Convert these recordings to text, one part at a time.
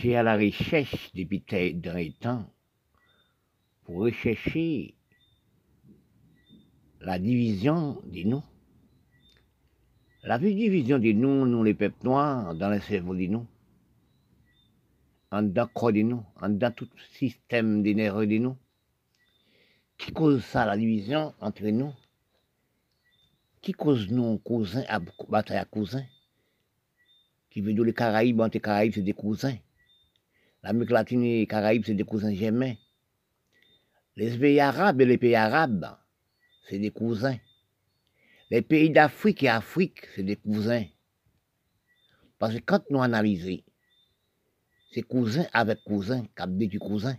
J'ai à la recherche depuis d'un temps pour rechercher la division des nous. La division des nous, nous les peuples noirs, dans le cerveau des nous, en dedans corps de nous, en dedans tout système d'énergie de nous. Qui cause ça, la division entre nous? Qui cause nous, cousins, à bataille à cousins Qui veut dire les Caraïbes, entre les Caraïbes, c'est des cousins. L'Amérique latine et les Caraïbes, c'est des cousins germains. Les pays arabes et les pays arabes, c'est des cousins. Les pays d'Afrique et Afrique, c'est des cousins. Parce que quand nous analysons, c'est cousin avec cousin, cap du cousin.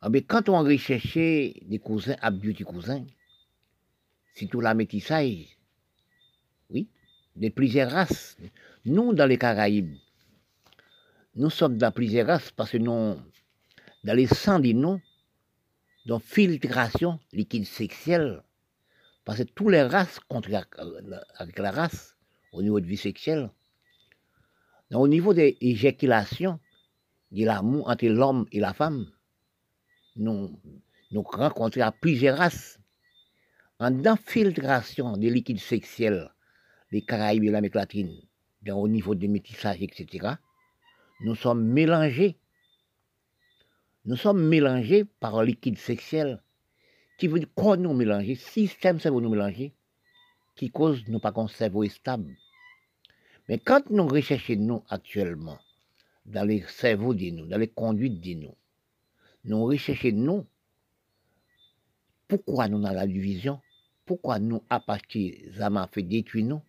Ah, mais quand on recherche des cousins avec du cousin, c'est tout la métissage, oui, de plusieurs races. Nous, dans les Caraïbes, nous sommes dans plusieurs races parce que nous, dans les sangs des noms, dans filtration liquide sexuelle, parce que toutes les races contre avec la race au niveau de vie sexuelle, au niveau des éjaculations, de l'amour entre l'homme et la femme, nous, nous rencontrons plusieurs races. En infiltration des liquides sexuels, les Caraïbes et l'Amérique latine, au niveau des métissages, etc., nous sommes mélangés. Nous sommes mélangés par un liquide sexuel qui veut dire qu'on nous mélanger, système cerveau nous mélanger, qui cause nous pas qu'on cerveau stable. Mais quand nous recherchons nous actuellement, dans les cerveaux de nous, dans les conduites de nous, nous recherchons nous, pourquoi nous avons la division, pourquoi nous, à partir fait détruire nous,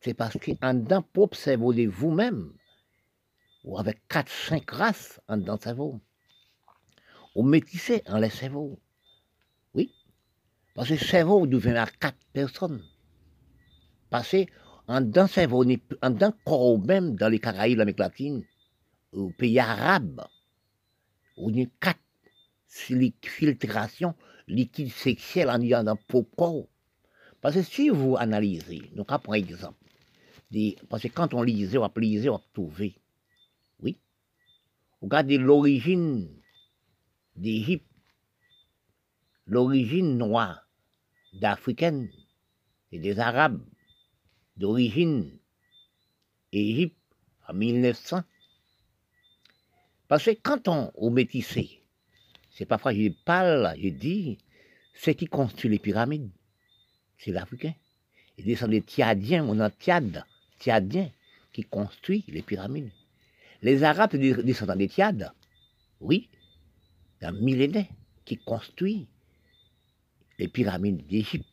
c'est parce qu'en dans propre cerveau de vous-même, ou avec 4-5 races en dans le cerveau, ou métissé en les cerveaux. Oui. Parce que le cerveau devient à quatre personnes. Parce que en dans cerveau, en dans corps même dans les Caraïbes, l'Amérique latine, aux pays arabes, on a quatre filtrations liquides sexuelles en ayant dans corps. Parce que si vous analysez, donc par exemple, parce que quand on lisait, on lisait, on trouver. Regardez l'origine d'Égypte, l'origine noire d'Africaine et des Arabes d'origine Égypte en 1900. Parce que quand on au c'est parfois je parle, je dis, ce qui construit les pyramides, c'est l'Africain. Il descend des Tiadiens, on a Tiad, Tiadiens, qui construit les pyramides. Les Arabes descendent des Tiades, oui, un millénaire qui construit les pyramides d'Égypte.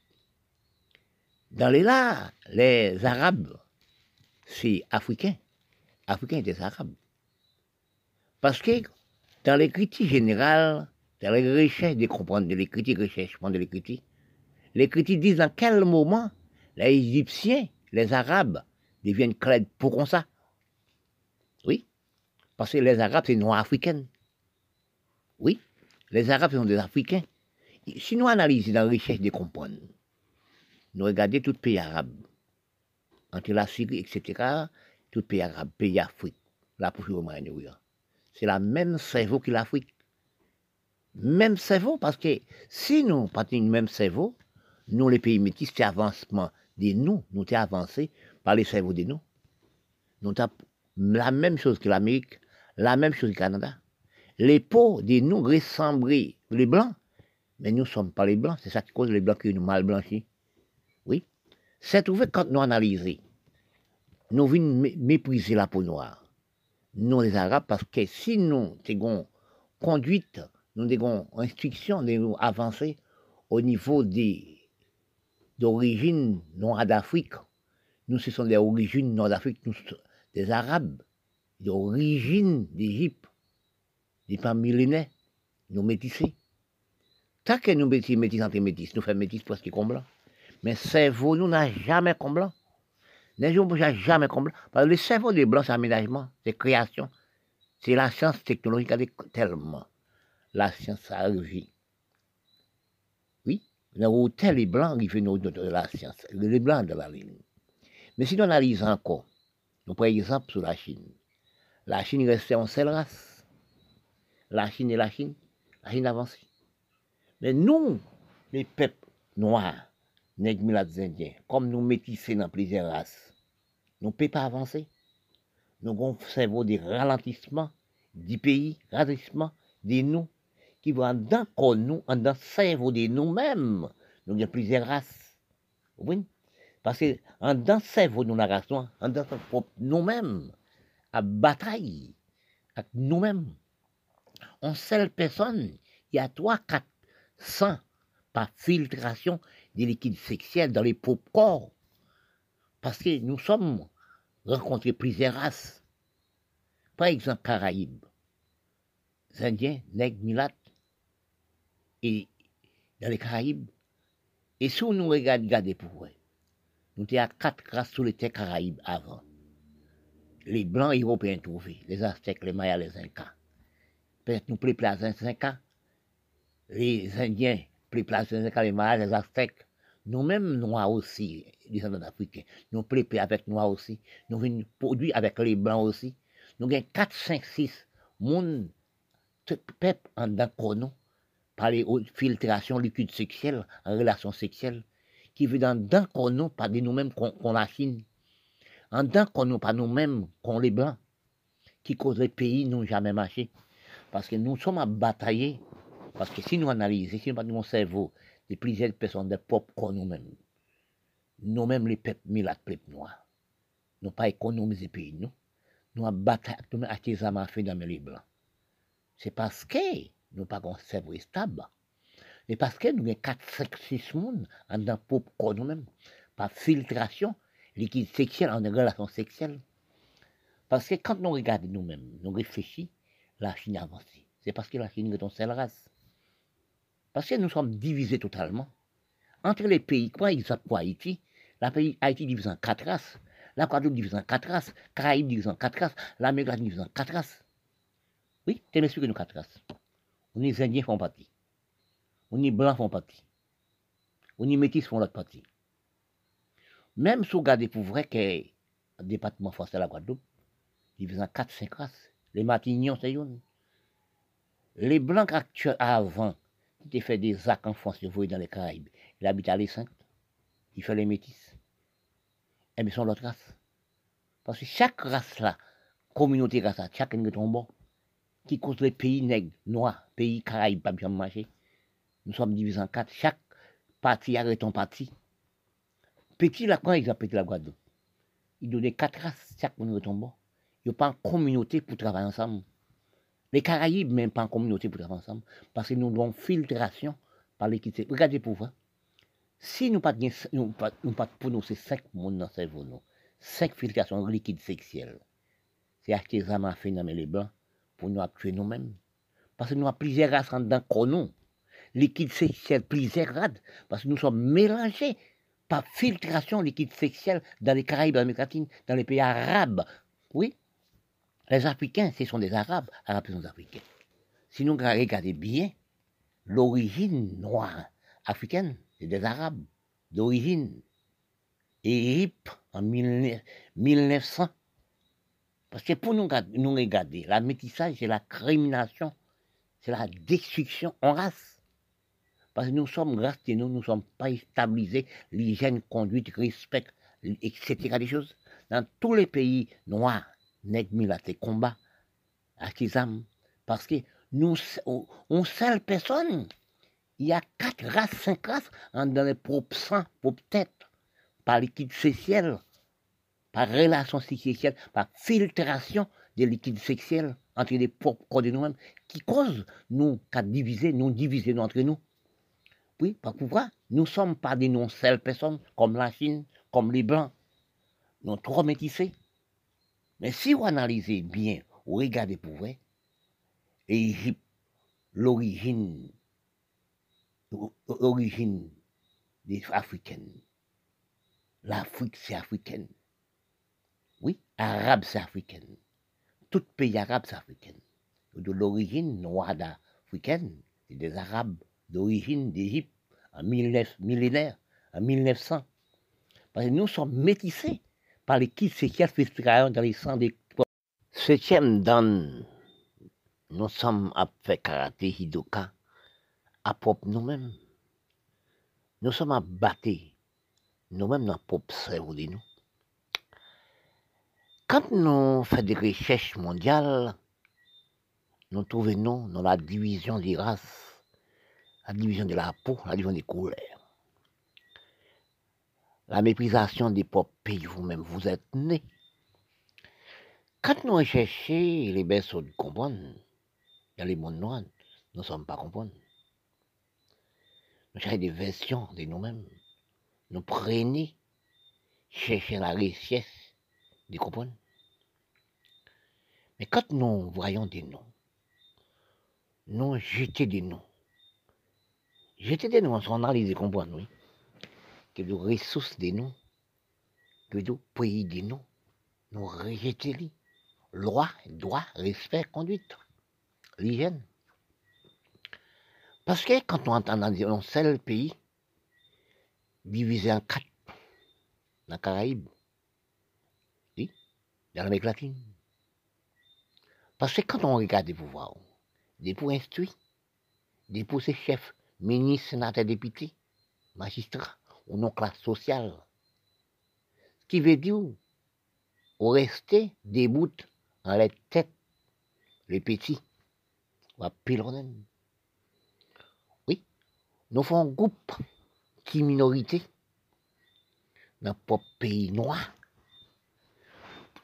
Dans les là, les Arabes, c'est africain. Africain des Arabes. Parce que dans les critiques générales, dans les recherches de comprendre, les critiques, recherchement de les critiques, les critiques disent dans quel moment les Égyptiens, les Arabes, deviennent clairs pour ça. Oui, parce que les Arabes, c'est noir africain. Oui, les Arabes sont des Africains. Si nous analysons la recherche de comprendre, nous regardons tout pays arabe, entre la Syrie, etc., tout pays arabe, pays Afrique, la C'est la même cerveau que l'Afrique. Même cerveau, parce que si nous partons du même cerveau, nous, les pays métis, c'est avancement de nous, nous sommes avancés par les cerveaux de nous. Nous avons la même chose que l'Amérique, la même chose le Canada. Les peaux de nous ressemblent les blancs, mais nous ne sommes pas les blancs, c'est ça qui cause les blancs qui nous mal blanchis. Oui. C'est trouvé quand nous analysons, nous venons mépriser la peau noire, nous les Arabes, parce que si nous avons conduite, nous avons instruction nous avancer au niveau des d'origine noire d'Afrique, nous ce sont des origines nord d'Afrique, nous des Arabes, d'origine d'Égypte n'est pas millénaire, nous métissés. Tant que nous métissons métis entre métis, nous faisons métis presque comme blanc. Mais cerveau, nous n'a jamais comme blanc. Les gens jamais comme. Parce que le cerveau des blancs, c'est aménagement, c'est création. C'est la science technologique avec tellement. La science a agi. Oui, nous tel les blancs font de la science, les blancs de la ligne. Mais si nous analysons encore, nous prenons exemple sur la Chine. La Chine restait en seule race. La Chine et la Chine, la Chine avançait. Mais nous, les peuples noirs, nègres, indiens, comme nous métissés dans plusieurs races, nous ne pouvons pas avancer. Nous avons cerveau de ralentissement du pays, ralentissement de nous, qui vont dans nous, dans le cerveau de nous-mêmes. Nous avons plusieurs races. Oui. Parce que dans le cerveau de la race noire, dans nous-mêmes, à bataille avec nous-mêmes. On seule personne, il y a 3, 4, 100 par filtration des liquides sexuels dans les propres corps. Parce que nous sommes rencontrés plusieurs races. Par exemple, Caraïbes, Indiens, Nègres, Milates, et dans les Caraïbes. Et si nous regardons, regardez pour vous, nous étions à quatre races sur les terres Caraïbes avant les Blancs européens trouvés, les Aztèques, les Mayas, les Incas. Peut-être nous plus place les Incas, les Indiens, plus place les Incas, les Mayas, les Aztèques. Nous-mêmes, Noirs aussi, Indiens africains, nous plus avec Noirs aussi. Nous venons produire avec les Blancs aussi. Nous avons 4, 5, 6 monde, peuple en d'un par les filtrations liquides sexuelles, en relation sexuelle, qui veut dans d'un chrono par nous-mêmes qu'on la Chine en tant qu'on nous pas nous-mêmes, qu'on les blancs, qui causent les pays n'ont jamais marché. Parce que nous sommes à batailler. Parce que si nous analysons, si nous mon cerveau, de plusieurs personnes de propres qu'on nous-mêmes, nous-mêmes les peuples milat, les peuples noirs, nous pas économisé pays, nous. Nous avons bataillé, avons acheté fait dans les blancs. C'est parce que nous pas un cerveau stable. Et parce que nous avons 4, 5, 6 mondes en tant que nous-mêmes, par filtration, liquide sexuel en relation sexuelle. Parce que quand nous regardons nous-mêmes, nous réfléchissons, la Chine avance. C'est parce que la Chine est une seule race. Parce que nous sommes divisés totalement. Entre les pays, quoi exemple pour Haïti, la pays Haïti divise en quatre races, la Guadeloupe divise en quatre races, Caraïbes divise en quatre races, l'Amérique divise en quatre races. Oui, c'est que nous quatre races. On est Indiens font partie. On est Blancs font partie. On est Métis font l'autre partie. Même si vous regardez pour vrai que le département français de la Guadeloupe, il en 4-5 races. Les Martignons, c'est une. Les Blancs actuels avant, qui fait des actes en France, vous voyez dans les Caraïbes, ils habitent à l'Essainte, ils font les métis. Et ils sont l'autre race. Parce que chaque race là, communauté race, chaque est bon, qui cause les pays nègres, noirs, pays Caraïbes, pas bien marché. Nous sommes divisés en quatre. Chaque parti arrête un parti. Petit là, quand ils ont la Guadeloupe, ils donnaient quatre races, chaque monde retombe. Ils n'ont pas en communauté pour travailler ensemble. Les Caraïbes, même pas en communauté pour travailler ensemble, parce que nous avons filtration par l'équité. Regardez pour vous. Si nous pas nous pas, nous pas pour cinq mondes dans le cerveau, nous. Cinq filtrations liquides sexuelles. C'est fait dans les blancs pour nous tuer nous-mêmes. Parce que nous avons plusieurs races dedans nous. Liquide sexuel, plusieurs races, parce que nous sommes mélangés par filtration liquide sexuelle dans les Caraïbes, les dans les pays arabes. Oui, les Africains, ce sont des Arabes, Arabes sont des Africains. Si nous regardons bien, l'origine noire africaine, c'est des Arabes d'origine. Égypte en 1900. Parce que pour nous, nous regarder, la métissage, c'est la crimination, c'est la destruction en race. Parce que nous sommes, grâce nous, ne sommes pas stabilisés, l'hygiène, conduite, respect, etc. des choses. Dans tous les pays noirs, nègres, combat combats, artisans, parce que nous, on seule personne. Il y a quatre races, cinq races dans les propres sangs, propres têtes, par liquide sexuel, par relation sexuelle, par filtration des liquides sexuels entre les propres corps de nous-mêmes, qui cause nous, qu'à diviser, nous diviser entre nous. Oui, parce que nous ne sommes pas des non-seules personnes comme la Chine, comme les Blancs. Nous sommes trop métissés. Mais si vous analysez bien, vous regardez pour vrai, l'Égypte, l'origine, l'origine des Africaines. L'Afrique, c'est africaine. Oui, arabe, c'est africaine. Tout pays arabe, c'est africaine. De l'origine noire africaine, c'est des Arabes d'origine d'Égypte en millénaire, en 1900. Parce que nous sommes métissés par les kits séquelles dans les sangs des Septième dan, nous sommes à faire karaté hidoka à propre nous-mêmes. Nous sommes à battre nous-mêmes dans propre cerveau de nous. Quand nous faisons des recherches mondiales, nous trouvons dans la division des races, la division de la peau, la division des couleurs. La méprisation des propres pays, vous-même, vous êtes nés quand nous recherchons les berceaux de comprendre, dans les mondes noirs, nous ne sommes pas comprendre. Nous cherchons des versions de nous-mêmes. Nous prenons, cherchons la richesse de comprendre. Mais quand nous voyons des noms, nous jetons des noms. Jeter des noms, on analyse et comprendre, oui. Que des ressources des noms, que des pays des noms, nous rejetons loi, droit, respect, conduite, l'hygiène. Parce que quand on entend dans un seul pays, divisé en quatre, dans la Caraïbe, oui, dans l'Amérique latine. Parce que quand on regarde les pouvoirs, des pour instruits, des pour ses chefs, ministres, sénateurs, députés, magistrats, ou non classe sociale, ce qui veut dire, au rester des bouts dans les têtes, les petits, ou à Oui, nous faisons un groupe qui minorité dans notre pays noir.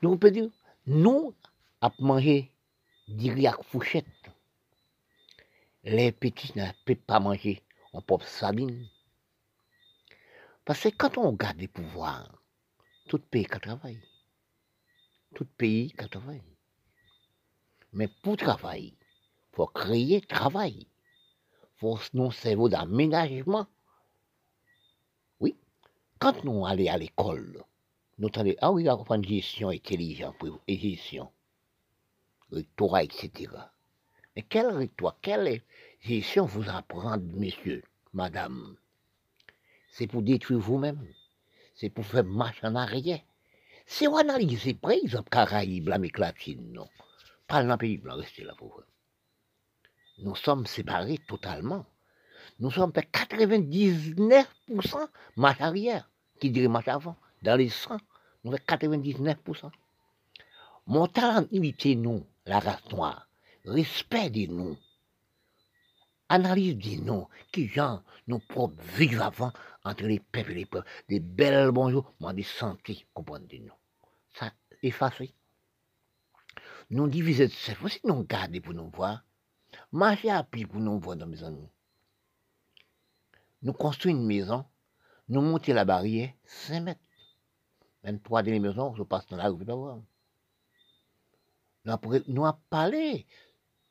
Nous pouvons dire, nous, à manger des. Les petits ne peuvent pas manger en propre sabine. Parce que quand on garde les pouvoirs, tout pays travaille tout pays travaille. Mais pour travailler, il faut créer travail. Il faut nous cerveau d'aménagement. Oui, quand nous allons à l'école, nous allons, ah oui, apprendre gestion intelligente gestion, etc. Mais quel rectorat, quelle gestion vous apprendre, messieurs, madame C'est pour détruire vous-même. C'est pour faire marche en arrière. Si on analyse, par exemple, Caraïbes, l'Amérique latine, non. Pas dans le pays blanc, restez là pour Nous sommes séparés totalement. Nous sommes à 99% marche arrière, qui dirait marche avant. Dans les 100, nous sommes 99%. Mon talent imiter nous, la race noire, respect de nous, analyse de nous, qui gens nous propres vivre avant entre les peuples et les peuples, des belles bonjours, moi des santé, comprenez nous ça effacé. Nous diviser de cerveau, aussi nous garder pour nous voir. Marcher à pied pour nous voir dans mes amis. Nous construisons une maison, nous montons la barrière 5 mètres. Même trois des maisons, je passe dans la rue, pas voir. Nous avons parlé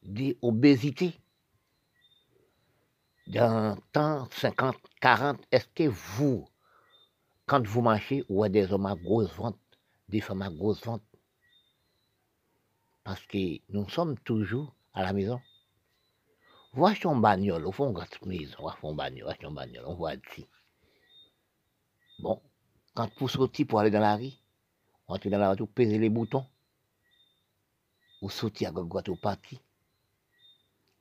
d'obésité. Dans temps 50, 40, est-ce que vous, quand vous marchez, vous avez des hommes à grosse vente des femmes à grosse vente. Parce que nous sommes toujours à la maison. Voici ton bagnole, au fond, on maison, on un bagnole, un bagnole, on voit ici. Bon, quand vous sortez pour aller dans la rue, on entre dans la voiture, peser les boutons. Vous sortez à droite au parti.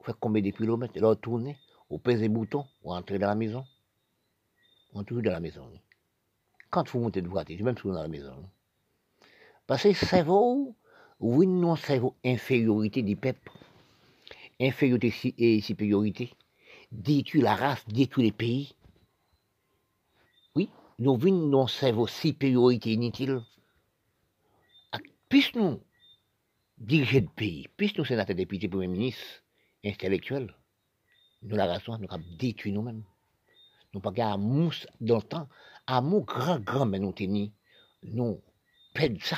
Faites combien de kilomètres, là, tournez, vous pesez les boutons, vous entrez dans la maison. On est toujours dans la maison. Quand vous montez de voiture, même toujours dans la maison. Parce que cerveau, oui, non, cerveau, infériorité du peuple, infériorité et supériorité, détruit la race, détruit les pays. Oui, nous venons non cerveau supériorité inutile. Puisque nous diriger le pays, puisque nous sénateurs, députés, premiers ministres, intellectuels, nous la race, nous avons détruit nous-mêmes. Nous pas à mousse dans le temps, à mon grand grand mais nous tenir, nous perdons ça.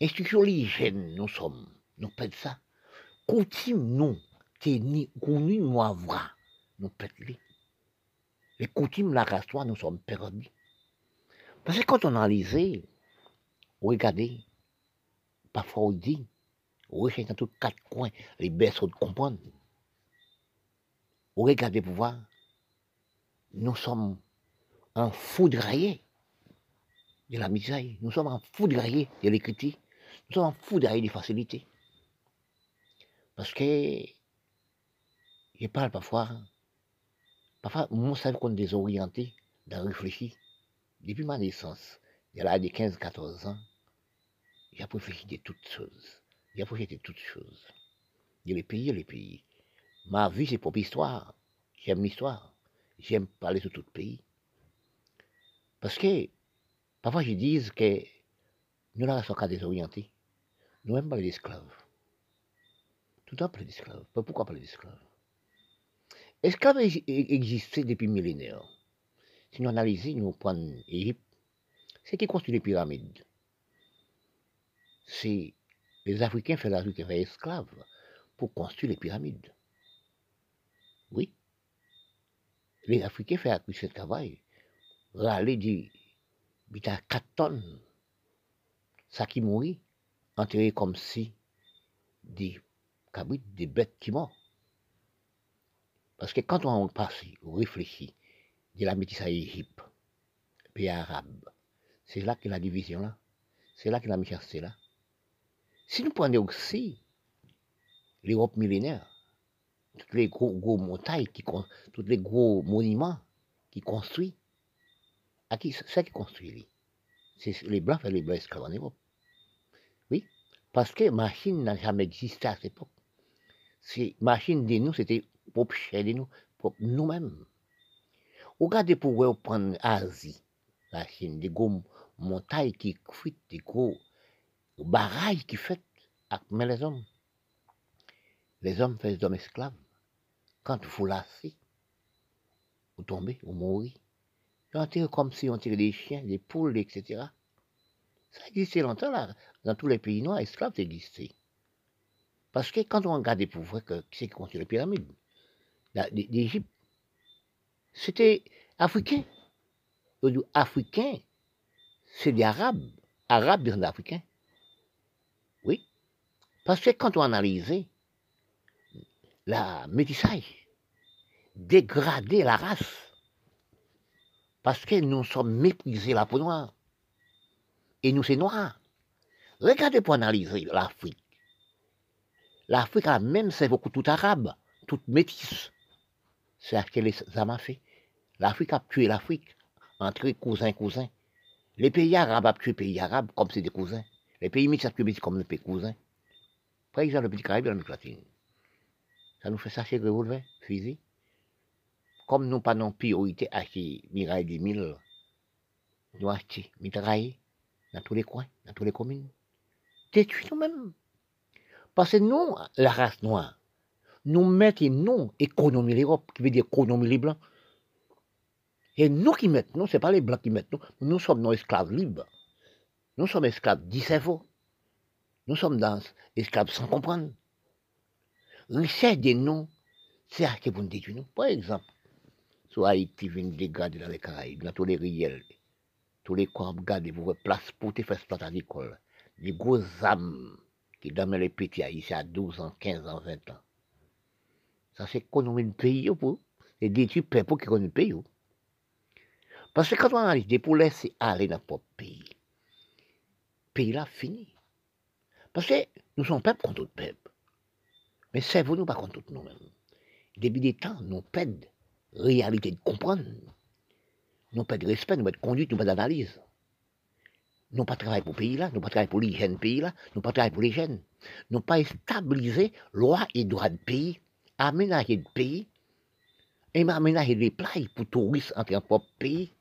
Instruction l'hygiène, nous sommes, nous pète ça. Coutume, nous, tenir, connu, nous avoir, nous pète les. Coutumes, la race, nous sommes perdus. Parce que quand on analyse, regardez, parfois on dit, recherche dans tous quatre coins les berceaux de comprendre. On regarde pour voir, nous sommes en foudraillés de la misère, nous sommes en foudraillés de l'écriture, nous sommes fous derrière des facilités. Parce que, je parle parfois, parfois, moi, ça qu'on est désorienté, de réfléchir. Depuis ma naissance, il y a l'âge de 15-14 ans, j'ai réfléchi de toutes choses. J'ai réfléchi de toutes choses. A les pays, les pays. Ma vie, c'est pour l'histoire. J'aime l'histoire. J'aime parler sur tout pays. Parce que, parfois, je dis que nous, là, sommes désorientés. Nous n'aimons pas les esclaves. Tout le temps parler d'esclaves. Pourquoi parler d'esclaves? Esclaves existaient depuis millénaires. Si nous analysons, nous prenons l'Égypte, c'est qui construit les pyramides? C'est les Africains font l'Afrique esclaves pour construire les pyramides. Oui. Les Africains font ce travail. Râler dit, il a 4 tonnes. Ça qui mourit, enterré comme si des cabrites, des bêtes qui meurent. Parce que quand on passe, on réfléchit, de la métisse à Égypte, pays arabe, c'est là que la division là. C'est là que la méchanceté là. Si nous prenons aussi l'Europe millénaire, toutes les gros, gros montagnes, qui, tous les gros monuments qui construit, à qui c'est qui construit C'est les Blancs et les Blancs esclaves en Europe. Oui, parce que machine n'a jamais existé à cette époque. Ces machines de nous, c'était cher de nous, pour nous-mêmes. Regardez pour vous prendre Asie, la Chine, des gros montagnes qui fuitent, des gros barrages qui fait mais les hommes. Les hommes font des hommes esclaves. Quand vous lassez, vous tombez, vous mourrez. On tire comme si on tirait des chiens, des poules, etc. Ça existait longtemps là. Dans tous les pays noirs, esclaves existaient. Parce que quand on regarde voir que qui c'est qui construit les pyramides d'Égypte, c'était africain. Africain, c'est des Arabes. Arabes, des Africains. Parce que quand on analyse la métissage, dégrader la race, parce que nous sommes méprisés la peau noire, et nous c'est noir. Regardez pour analyser l'Afrique. L'Afrique même c'est beaucoup tout arabe, tout métisse. C'est ce que les hommes fait. L'Afrique a tué l'Afrique entre cousins cousins. Les pays arabes ont tué les pays arabes comme c'est des cousins. Les pays métis ont tué comme des cousins. Par exemple, le petit Caraïbe l'Amérique latine. Ça nous fait sachet de revolver, fusil. Comme nous pas non priorité à acheter miraille des mille, nous achetons mitraille dans tous les coins, dans toutes les communes. Détruit nous-mêmes. Parce que nous, la race noire, nous mettons non économie l'Europe, qui veut dire économie les blancs. Et nous qui mettons, non, ce n'est pas les blancs qui mettent, nous, nous sommes nos esclaves libres. Nous sommes esclaves du nous sommes dans esclaves sans comprendre. Richesse de nous, c'est à qui vous dites, nous. Par exemple, sur Haïti, vient dégrader dans les Caraïbes, dans tous les riels, tous les coins, regardez, vous voyez place pour te faire exploiter l'école. Les gros âmes qui donnent les petits haïtiens à 12 ans, 15 ans, 20 ans. Ça, c'est économie de pays, pour, et détruire le peuple qui connaît le pays. Parce que quand on analyse, pour laisser aller dans notre pays, le pays là fini. Parce que nous sommes peuple contre tout peuple. Mais servons-nous pas contre nous-mêmes? Depuis des temps, nous perdons réalité de comprendre. Nous perdons respect, nous perdons conduite, nous perdons d'analyse. Nous pas travailler pour le pays là, nous pas travailler pour l'hygiène pays là, nous pas travailler pour les jeunes. Nous pas stabiliser loi et droit de pays, aménager le pays, et aménager les plages pour touristes entrer dans propre pays.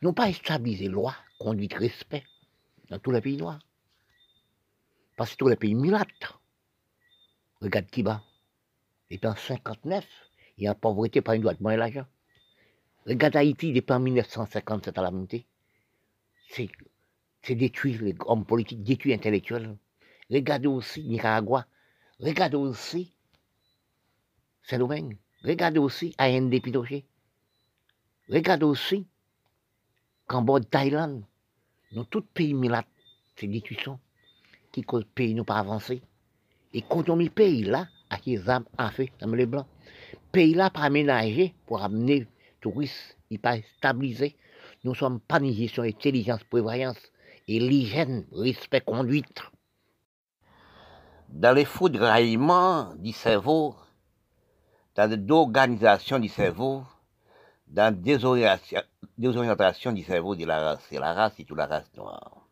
Nous pas stabiliser loi, conduite, respect dans tous les pays noirs. Parce que tous les pays milates, regarde Kiba, depuis en 59, il y a pauvreté, pas une droite moins l'argent. Regarde Haïti, depuis en 1957 à la montée. C'est, détruire les hommes politiques, détruire les intellectuels. Regardez aussi Nicaragua. Regardez aussi Saint-Domingue. Regardez aussi AND Pinochet. Regardez aussi Cambodge, Thaïlande. Dans tout pays milates, c'est détruction qui cause le pays nous pas avancer. Et quand on met pays là, à qui les âmes a fait, dans les blancs, pays là pas aménagé pour amener les touristes, il pas stabilisé. Nous sommes pas une intelligence, prévoyance et l'hygiène, respect, conduite. Dans les faux déraillements du cerveau, dans l'organisation du cerveau, dans la désorientation du cerveau de la race, c'est la race et toute la race noire.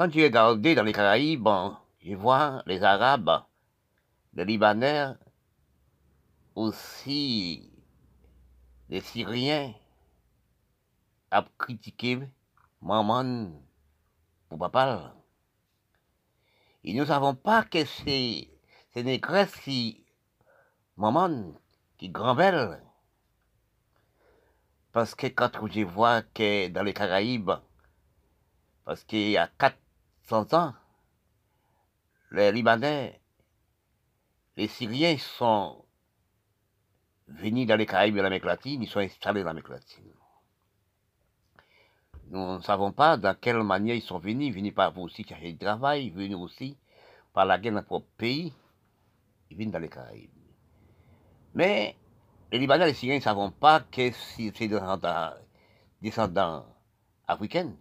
Quand j'ai regardé dans les Caraïbes, je vois les Arabes, les Libanais, aussi les Syriens, à critiquer maman pour papa. Et nous ne savons pas que c'est ces négresses qui, maman, qui grand-belle. Parce que quand je vois que dans les Caraïbes, parce qu'il y a 400 ans, les Libanais, les Syriens sont venus dans les Caraïbes et l'Amérique latine, ils sont installés dans l'Amérique latine. Nous ne savons pas dans quelle manière ils sont venus, venus par aussi chercher du travail, venus aussi par la guerre dans propre pays, ils viennent dans les Caraïbes. Mais les Libanais et les Syriens ne savent pas que c'est des descendants africains.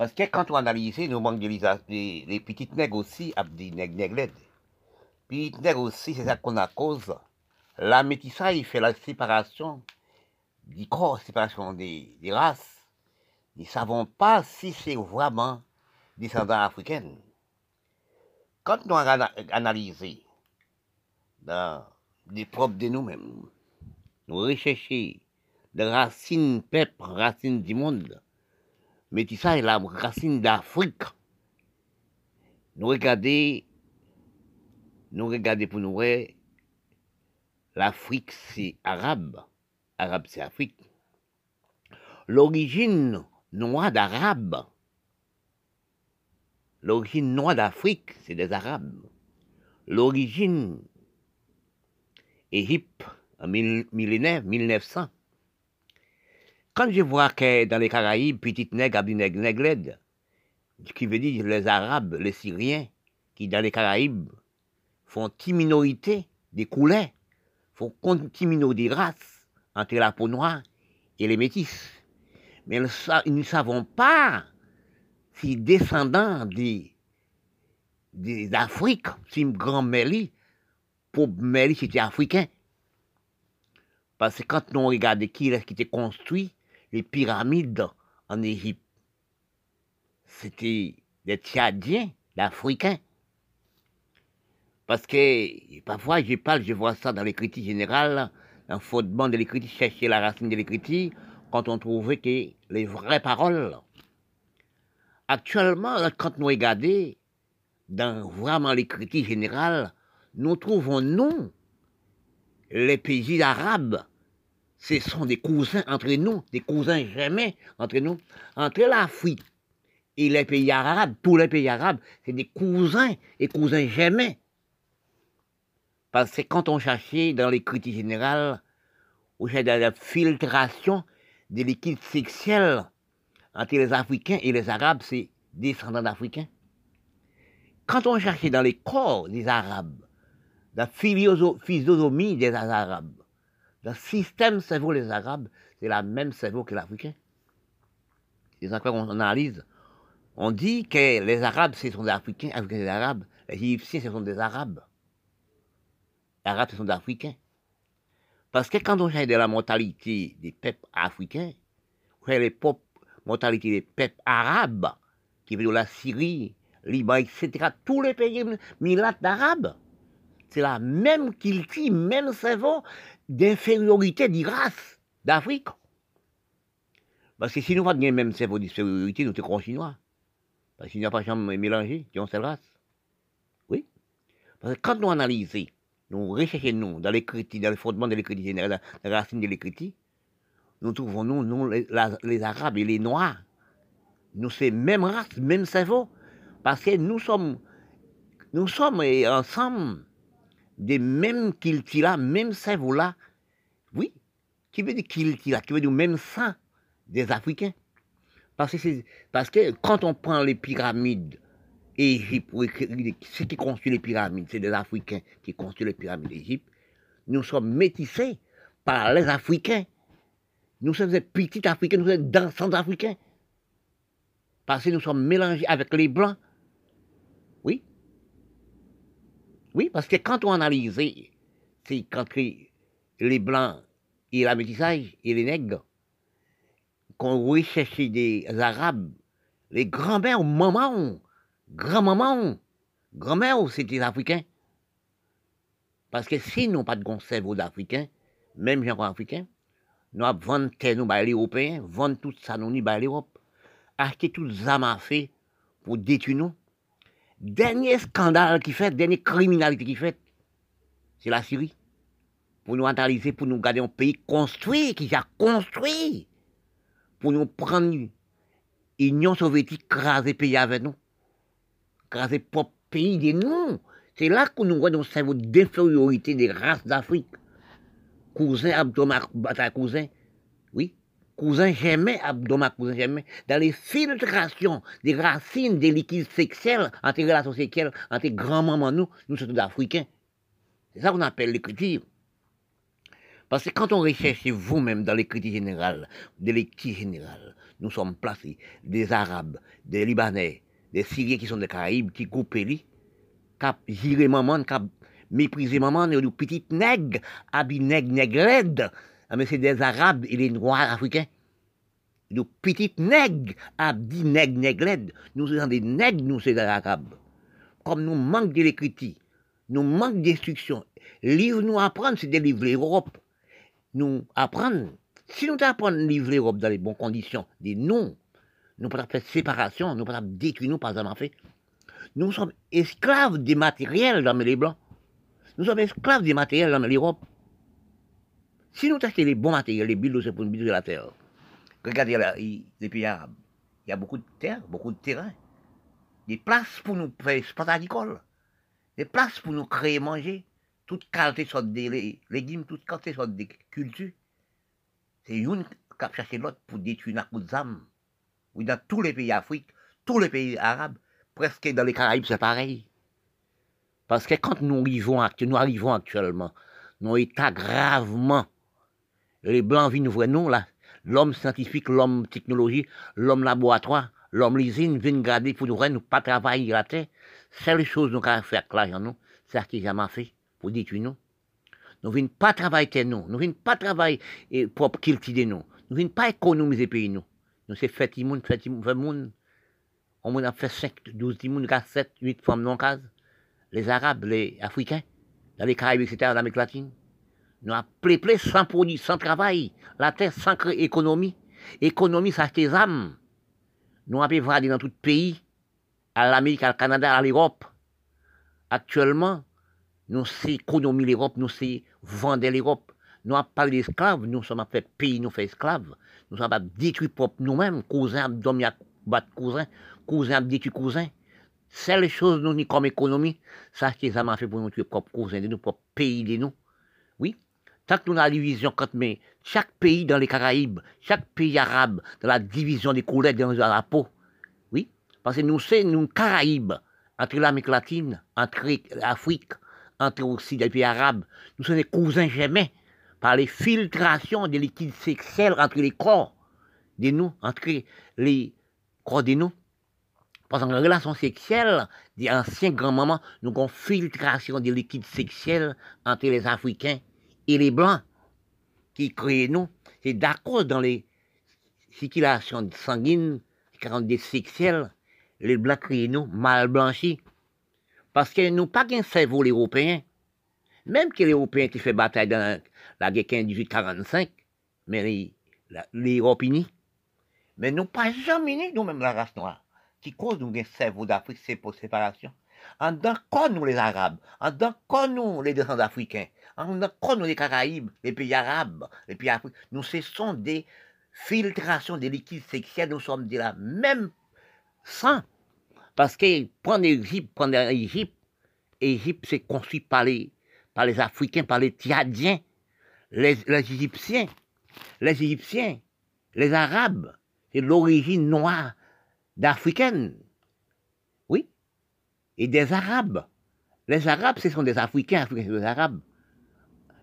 Parce que quand on analyse, nous manquons les, les petites nègres aussi, des nègres. Petites nègres aussi, c'est ça qu'on a cause. La métissage fait la séparation du corps, séparation des, des races. Nous ne savons pas si c'est vraiment descendants africains. Quand nous avons dans les propres de nous-mêmes, nous recherchons les racines peuple, racines du monde, mais ça est la racine d'Afrique. Nous regardons, nous regardons pour nous l'Afrique c'est arabe, arabe c'est Afrique. L'origine noire d'arabe, l'origine noire d'Afrique c'est des arabes. L'origine Égypte en millénaire, 1900, quand je vois que dans les Caraïbes, petite nègre, nègre, nègre, qui veut dire les Arabes, les Syriens, qui dans les Caraïbes font une minorité des couleurs, font une minorité des races entre la peau noire et les métis. Mais nous ne savons pas si descendants des, des Afriques, si grand Méli, pour Méli c'était africain. Parce que quand on regarde qui est-ce qui était construit, les pyramides en Égypte. C'était des Tchadiens, d'Africains. Parce que parfois, je parle, je vois ça dans l'écriture générale, un fondement de l'écriture, chercher la racine de l'écriture, quand on trouvait que les vraies paroles. Actuellement, quand nous regardons dans vraiment l'écriture générale, nous trouvons non les pays arabes ce sont des cousins entre nous, des cousins jamais entre nous, entre l'Afrique et les pays arabes, tous les pays arabes, c'est des cousins et cousins jamais. Parce que quand on cherchait dans les critiques générales, où y a la filtration des liquides sexuels entre les Africains et les Arabes, c'est descendants d'Africains. Quand on cherchait dans les corps des Arabes, la physiognomie des Arabes, le système cerveau des Arabes, c'est la même cerveau que l'Africain. C'est encore on analyse. On dit que les Arabes, ce sont des Africains, Africains, des Arabes. Les Égyptiens, ce sont des Arabes. Les Arabes, ce sont des Africains. Parce que quand on cherche de la mortalité des peuples africains, on cherche les mortalité des peuples arabes, qui veulent la Syrie, Liban, etc., tous les pays milates d'Arabes, c'est la même culture, même cerveau, d'infériorité des races d'Afrique. Parce que si nous avons le même cerveau d'infériorité, nous sommes chinois. Parce qu'il n'y a pas de mélangé, qui ont cette race. Oui. Parce que quand nous analysons, nous recherchons nous, dans l'écriture, dans le fondement de l'écriture générale, dans la racine de l'écriture, nous trouvons nous, nous les, Arabes et les Noirs, nous sommes même race, même cerveau, parce que nous sommes, nous sommes ensemble des mêmes là, même cerveau-là, oui, qui veut dire là, qui veut dire même sang des Africains. Parce que, parce que quand on prend les pyramides, Égypte, ceux qui construisent les pyramides, c'est des Africains qui construisent les pyramides d'Égypte, nous sommes métissés par les Africains. Nous sommes des petits Africains, nous sommes des dansants africains. Parce que nous sommes mélangés avec les Blancs. Oui. Oui, parce que quand on analyse, c'est quand les Blancs et la métissage et les nègres, qu'on recherchait des Arabes, les grands-mères, mamans, grand-maman, grand-mère, c'était des Africains. Parce que si nous pas de cerveau d'Africains, même gens africains, nous avons vendu nous les Européens, vendre tout ça nous l'Europe, acheter tout ça fait pour détruire nous. Dernier scandale qui fait, dernière criminalité qui fait, c'est la Syrie. Pour nous analyser, pour nous garder un pays construit, qui a construit, pour nous prendre l'Union soviétique, craser pays avec nous, craser propre pays de nous. C'est là que nous voyons un cerveau d'infériorité des races d'Afrique. Cousin Abdomak cousin, cousin jamais Abdomak cousin jamais, dans les filtrations des racines des liquides sexuels entre les relations sexuelles entre grand-maman nous, nous sommes africains. C'est ça qu'on appelle l'écriture. Parce que quand on recherche vous-même dans l'écriture générale, de l'écriture générale, nous sommes placés des Arabes, des Libanais, des Syriens qui sont des Caraïbes, qui coupent les, cap giré maman, cap méprisé maman, et des petites nègres, habits nègres, nègres ah, mais c'est des Arabes et des Noirs africains. Des petites nègres, habits nègres, nègres Nous sommes des nègres, nous, c'est des Arabes. Comme nous manquons de l'écriture, nous manquons d'instruction. Livre nous apprendre, c'est des livres l'Europe. Nous apprendre. Si nous apprenons livre l'Europe dans les bonnes conditions, des noms, nous pas faire séparation, nous pas détruire, nous pas en fait. Nous sommes esclaves des matériels dans les Blancs. Nous sommes esclaves des matériels dans l'Europe. Si nous achetons les bons matériels, les billes, c'est pour nous de la terre. Regardez les pays arabes. Il y a beaucoup de terre, beaucoup de terrain. Des places pour nous faire espace agricole. Des places pour nous créer manger. Toute qualité sorte des légumes, toute qualité sorte des cultures. C'est une qui a cherché l'autre pour détruire nos âmes. Oui, dans tous les pays d'Afrique, tous les pays arabes, presque dans les Caraïbes, c'est pareil. Parce que quand nous arrivons, nous arrivons actuellement, nous état gravement, les Blancs viennent voir nous, là, l'homme scientifique, l'homme technologie, l'homme laboratoire, l'homme l'usine, viennent garder pour nous, nous pas travailler la terre. Seule chose nous avons fait avec l'argent, nous, c'est ce qu'ils ont fait pour détruire nous. Nous ne venons pas travailler nous, nous ne venons pas travailler pour cultiver nous, nous ne venons pas économiser pays nous. Nous, c'est fait monde, fait monde, on a fait 5, 12 timouns, 7, 8 femmes non cases. Les Arabes, les Africains, dans les Caraïbes, etc., l'Amérique latine. Nous avons plein sans produit, sans travail. La terre sans économie. Économie, ça tes âmes. Nous avons vendu dans tout le pays, à l'Amérique, au Canada, à l'Europe. Actuellement, nous sommes économie l'Europe, nous sommes vendre l'Europe. Nous avons parlé d'esclaves, nous sommes fait pays, nous fait esclaves. Nous sommes détruits nous-mêmes, cousins, abdominaux, cousins, cousin dit tu cousin. C'est les choses nous ni comme économie, ça c'est ça m'a fait pour nous tuer propre cousin de nous, propre pays de nous. Oui. Nous la division quand mais chaque pays dans les Caraïbes, chaque pays arabe, dans la division des couleurs dans la peau. Oui. Parce que nous c'est nous Caraïbes, entre l'Amérique latine, entre l'Afrique, entre aussi les pays arabes, nous sommes des cousins jamais par les filtrations des liquides sexuels entre les corps de nous, entre les corps de nous. Parce qu'en relation sexuelle, des anciens grands-mamans, nous avons filtration des liquides sexuels entre les Africains et les Blancs qui créent nous. C'est d'accord dans les circulations sanguines, des les Blancs créent nous mal blanchis. Parce que nous pas qu'un cerveau l'Européen. Même que les Européens qui fait bataille dans la guerre 1845, mais les, unis Mais nous pas jamais nous-mêmes, la race noire qui cause nous un cerveau d'Afrique, c'est pour séparation. En que nous les Arabes, en que nous les descendants africains, que nous les Caraïbes, les pays arabes, les pays africains, nous cessons des filtrations des liquides sexuels, nous sommes de la même sang. Parce que prendre l'Égypte, prendre l'Égypte, l'Égypte c'est construit par les, par les Africains, par les Tchadiens, les, les Égyptiens, les Égyptiens, les Arabes, c'est l'origine noire d'Africaines. Oui. Et des Arabes. Les Arabes, ce sont des Africains, Africains, des Arabes.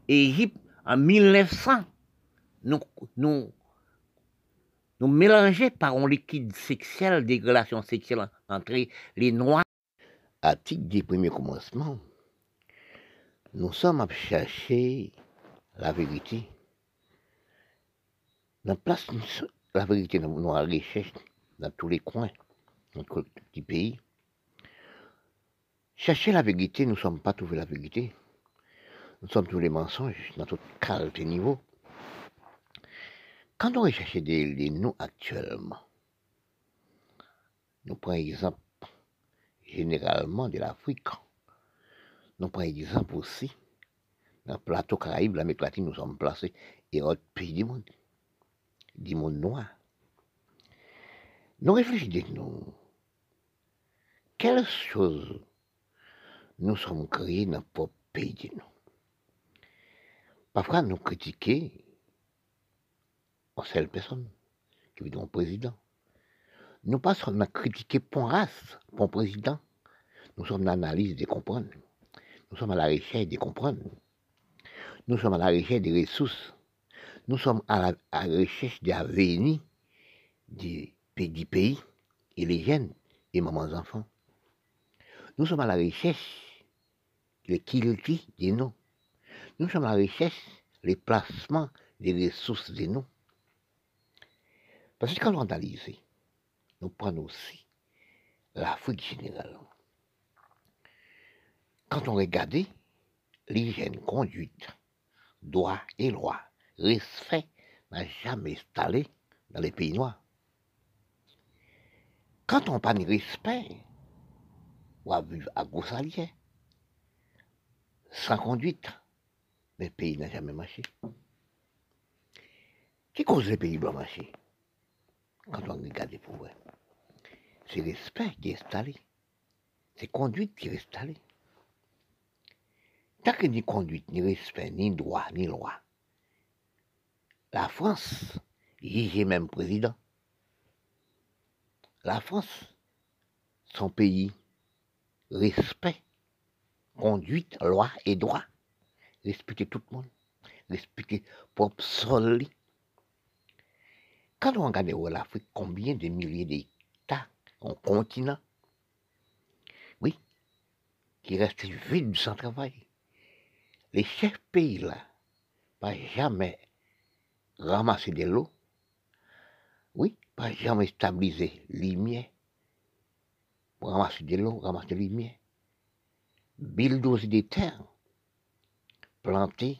Égypte, en 1900, nous, nous nous mélanger par un liquide sexuel des relations sexuelles entre les Noirs. À titre des premiers commencements, nous sommes à chercher la vérité. La place, la vérité, nous la recherche dans tous les coins, dans tout le pays. Chercher la vérité, nous ne sommes pas trouver la vérité. Nous sommes tous les mensonges dans toute qualité niveau. Quand on recherche des, des noms actuellement, nous prenons exemple généralement de l'Afrique. Nous prenons exemple aussi dans le plateau Caraïbe, l'Amérique latine, nous sommes placés et autres pays du monde, du monde noir. Nous réfléchissons, nous, quelles choses nous sommes créés dans notre pays de nous. Parfois, nous critiquons en seule personne, qui veut dire un président. Nous pas seulement critiquer pour race, pour président. Nous sommes dans l'analyse des comprendre. Nous sommes à la recherche des comprendre. Nous sommes à la recherche des ressources. Nous sommes à la, recherche des l'avenir du, pays et les jeunes et mamans enfants. Nous sommes à la recherche des qualités des noms. Nous sommes la recherche des placements des ressources des noms. Parce que quand on analyse, nous prenons aussi l'Afrique générale. Quand on regarde l'hygiène conduite, droit et loi, respect n'a jamais installé dans les pays noirs. Quand on parle de respect, on va vivre à Goussalier, sans conduite, le pays n'a jamais marché. Qui cause les pays blancs marcher? Quand on regarde pour voir. C'est respect qui est installé. C'est conduite qui est installée. Tant que ni conduite, ni respect, ni droit, ni loi, la France, j'ai même président, la France, son pays, respect, conduite, loi et droit, respecter tout le monde, respecter propre sol, quand on regarde l'Afrique, combien de milliers d'États, en continent, oui, qui restent vides sans travail. Les chefs pays là, pas jamais ramasser de l'eau, oui, pas jamais stabiliser lumière, ramasser de l'eau, ramasser de lumière, bulldozer des terres, planter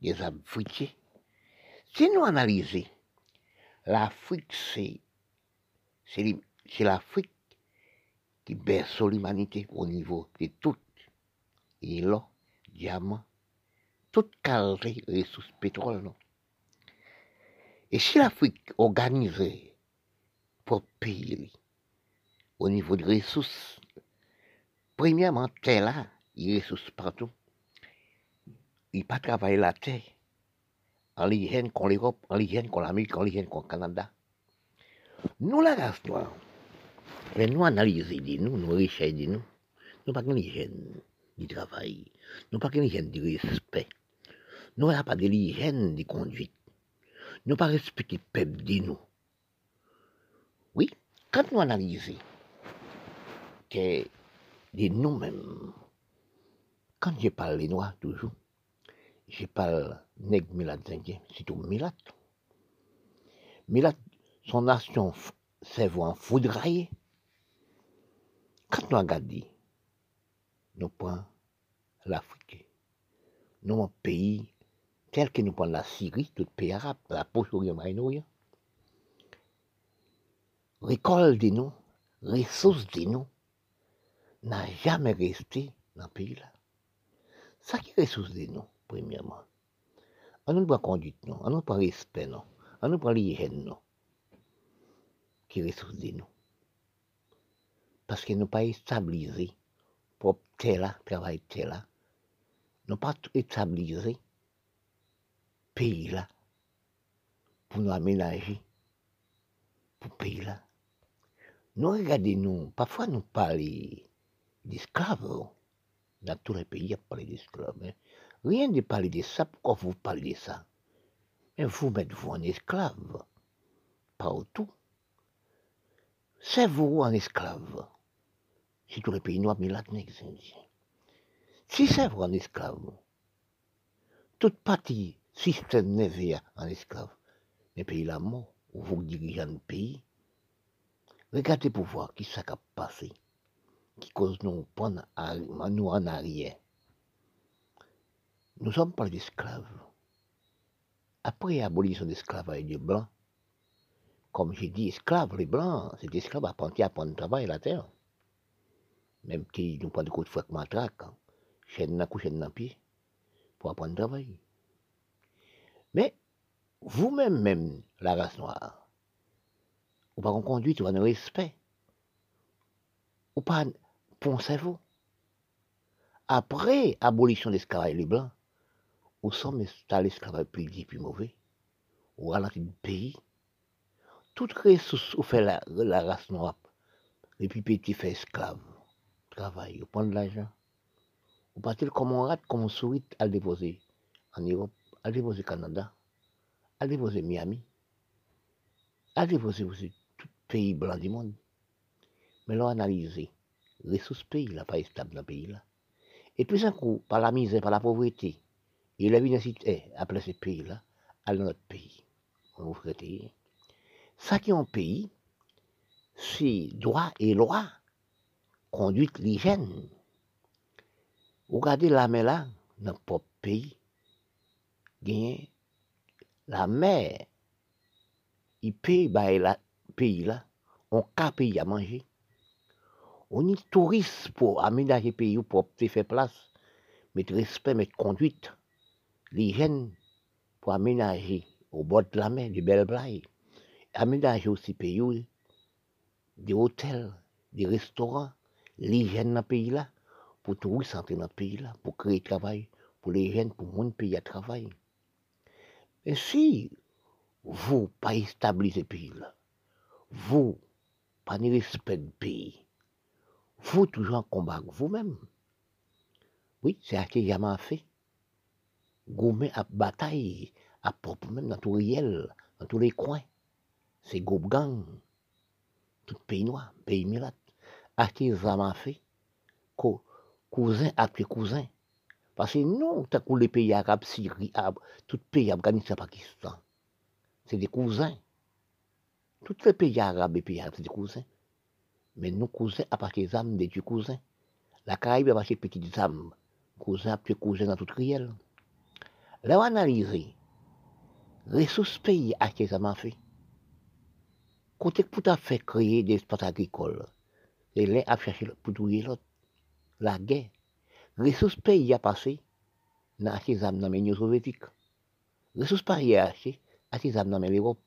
des arbres fruitiers. Si nous analysons l'Afrique, c'est, l'Afrique qui berce l'humanité au niveau de tout. Et là, diamant, toute qualité ressources pétrole. Et si l'Afrique organisait pour payer au niveau des ressources, premièrement, terre là, il ressources partout. Il pas travailler la terre. En l'hygiène qu'on l'Europe, en l'hygiène qu'on l'Amérique, en l'hygiène qu'on le Canada. Nous, la race noire, nous analyser de nous, nous richesses de nous, nous pas qu'une hygiène du travail, nous pas qu'une hygiène du respect, nous n'avons pas de l'hygiène de conduite, nous pas respecter le peuple de nous. Oui, quand nous analysons que de nous-mêmes, quand je parle les noirs toujours, je parle nègre Milat c'est tout Milat. Milat, son nation s'est en foudraillée. Quand nous regardons, nous prenons l'Afrique, nous un pays tel que nous prenons la Syrie, tout pays arabe, la poche orient moyen récolte de nous, ressources de nous, n'a jamais resté dans le pays là. Ça qui est ressources de nous? Premièrement. On nous pas conduite. On nous pas respect, non. On nous pas l'hygiène, non. Qui ressource nous. Parce que nous pas stabilisé pour tel travail tel là. Nous pas stabilisé pays pour nous aménager pour pays là. Nous regardons, nous, parfois nous parlons d'esclaves. Dans tous les pays, il y a parlé d'esclaves. Hein. Rien de parler de ça, pourquoi vous parlez de ça? Mais vous mettez-vous en esclave. partout. C'est vous en esclave. Si tous les pays noirs, mais là, Si c'est vous en esclave, toute partie système névé en esclave, les pays là mort, ou vous dirigez le pays, regardez pour voir qui ça a passé, qui cause nous prendre nous en arrière. Nous sommes pas des esclaves. Après l'abolition de l'esclavage des Blancs, comme j'ai dit, esclaves, les Blancs, c'est des esclaves apprentis à prendre le travail la terre. Même qui nous prennent de coups de fouet matraque, hein. chaîne dans chaîne dans pied, pour apprendre le travail. Mais, vous-même, même, la race noire, ou pas en conduite, ou pas de respect, ou pas pensez-vous. Après abolition de l'esclavage les Blancs, où sommes installés l'esclavage plus plus mauvais, ou ralenti du pays. Toute ressource où fait la, race noire, et puis petit fait esclave, travail, ou prendre de l'argent. Ou partez comme on rate, comme on sourit à le déposer en Europe, à le déposer au Canada, à le déposer Miami, à le déposer aussi tout pays blanc du monde. Mais là, analyser, ressources pays, là, pas stable dans le pays là. Et plus un coup, par la misère, par la pauvreté, il a vu incité à placer ce pays-là à notre pays. On vous Ça qui est un pays, c'est droit et loi, conduite l'hygiène. Regardez la mer là, dans notre pays, la mer, il paye le pays là, on a pays à manger. On est touriste pour aménager le pays pour faire place, mettre respect, mettre conduite l'hygiène pour aménager au bord de la mer des belles blagues, aménager aussi pays, des hôtels, des restaurants, l'hygiène dans le pays là, pour tout entrer dans le pays là, pour créer travail, pour les jeunes, pour mon pays à travailler. Et si vous pas stabiliser ce pays vous pas de respect du pays, vous toujours en vous-même. Oui, c'est ce que j'ai fait gourmet à bataille, à propre même dans tout réel, dans tous les coins. C'est Gobgang, tout pays noir, pays milat, acheter des fait, cousin après cousin. Parce que nous, t'as les pays arabes, Syrie, tout pays Afghanistan, Pakistan, c'est des cousins. Tous les pays arabes et pays arabes, c'est des cousins. Mais nous, cousins, à partir des âmes, des cousins. La Caraïbe, à partir des petites âmes. Cousins après cousins dans tout réel. Là, on analyse ressources pays m'a fait. Côté pour ta fait créer des espaces agricoles, et a cherché pour l'autre. La guerre. Ressources pays a passé dans âmes dans l'Union soviétique. Ressources pays a acheté dans l'Europe.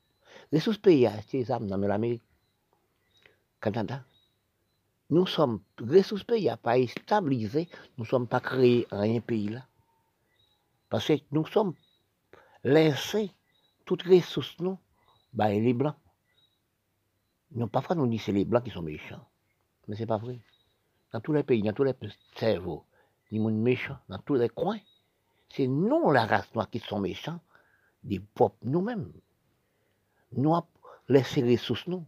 Ressources pays a dans l'Amérique. Canada. Nous sommes, ressources pays a pas stabilisé, nous sommes pas créés en un pays là. Parce que nous sommes laissés, toutes les ressources, nous, bah, les blancs. Nous, parfois, nous que c'est les blancs qui sont méchants. Mais ce n'est pas vrai. Dans tous les pays, dans tous les cerveaux, les gens méchants, dans tous les coins, c'est nous, la race noire, qui sont méchants, des peuples nous-mêmes. Nous avons laissé les ressources, nous,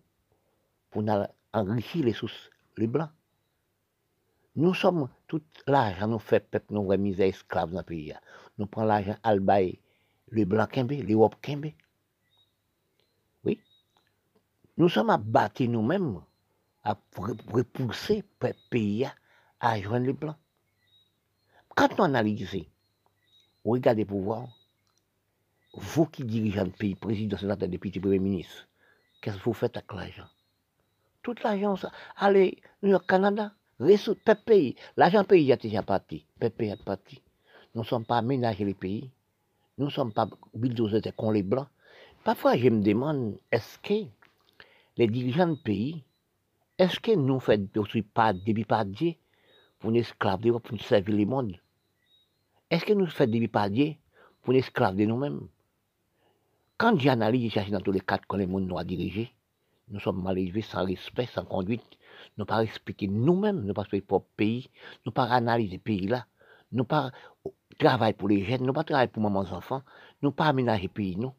pour enrichir les ressources, les blancs. Nous sommes, tout l'argent nous fait peuple, nous misère esclaves dans le pays. Nous prenons l'argent à le blanc Kembe, l'Europe Kembe. Oui. Nous sommes à battre nous-mêmes, à repousser le pays à joindre les blancs. Quand on analyse, regardez pour voir, vous qui dirigez le pays, président, sénateur, député, premier ministre, qu'est-ce que vous faites avec l'argent? Tout l'argent, allez, New York, Canada, pays, l'argent pays est déjà parti, pays est parti. Nous ne sommes pas aménagés les pays, nous ne sommes pas bulldozers comme les blancs. Parfois, je me demande, est-ce que les dirigeants de pays, est-ce que nous faisons aussi pas des Dieu pour nous esclaves pour nous servir le monde? Est-ce que nous faisons des Dieu pour nous esclaves de nous-mêmes? Quand j'analyse, cherche dans tous les cas que les monde nous a dirigés, nous sommes mal élevés, sans respect, sans conduite, nous pas respecter nous-mêmes, nous pas respecter notre pays, nous pas analyser pays là, nous pas travailler pour les jeunes, nous pas travailler pour nos enfants, nous pas aménager pays nous.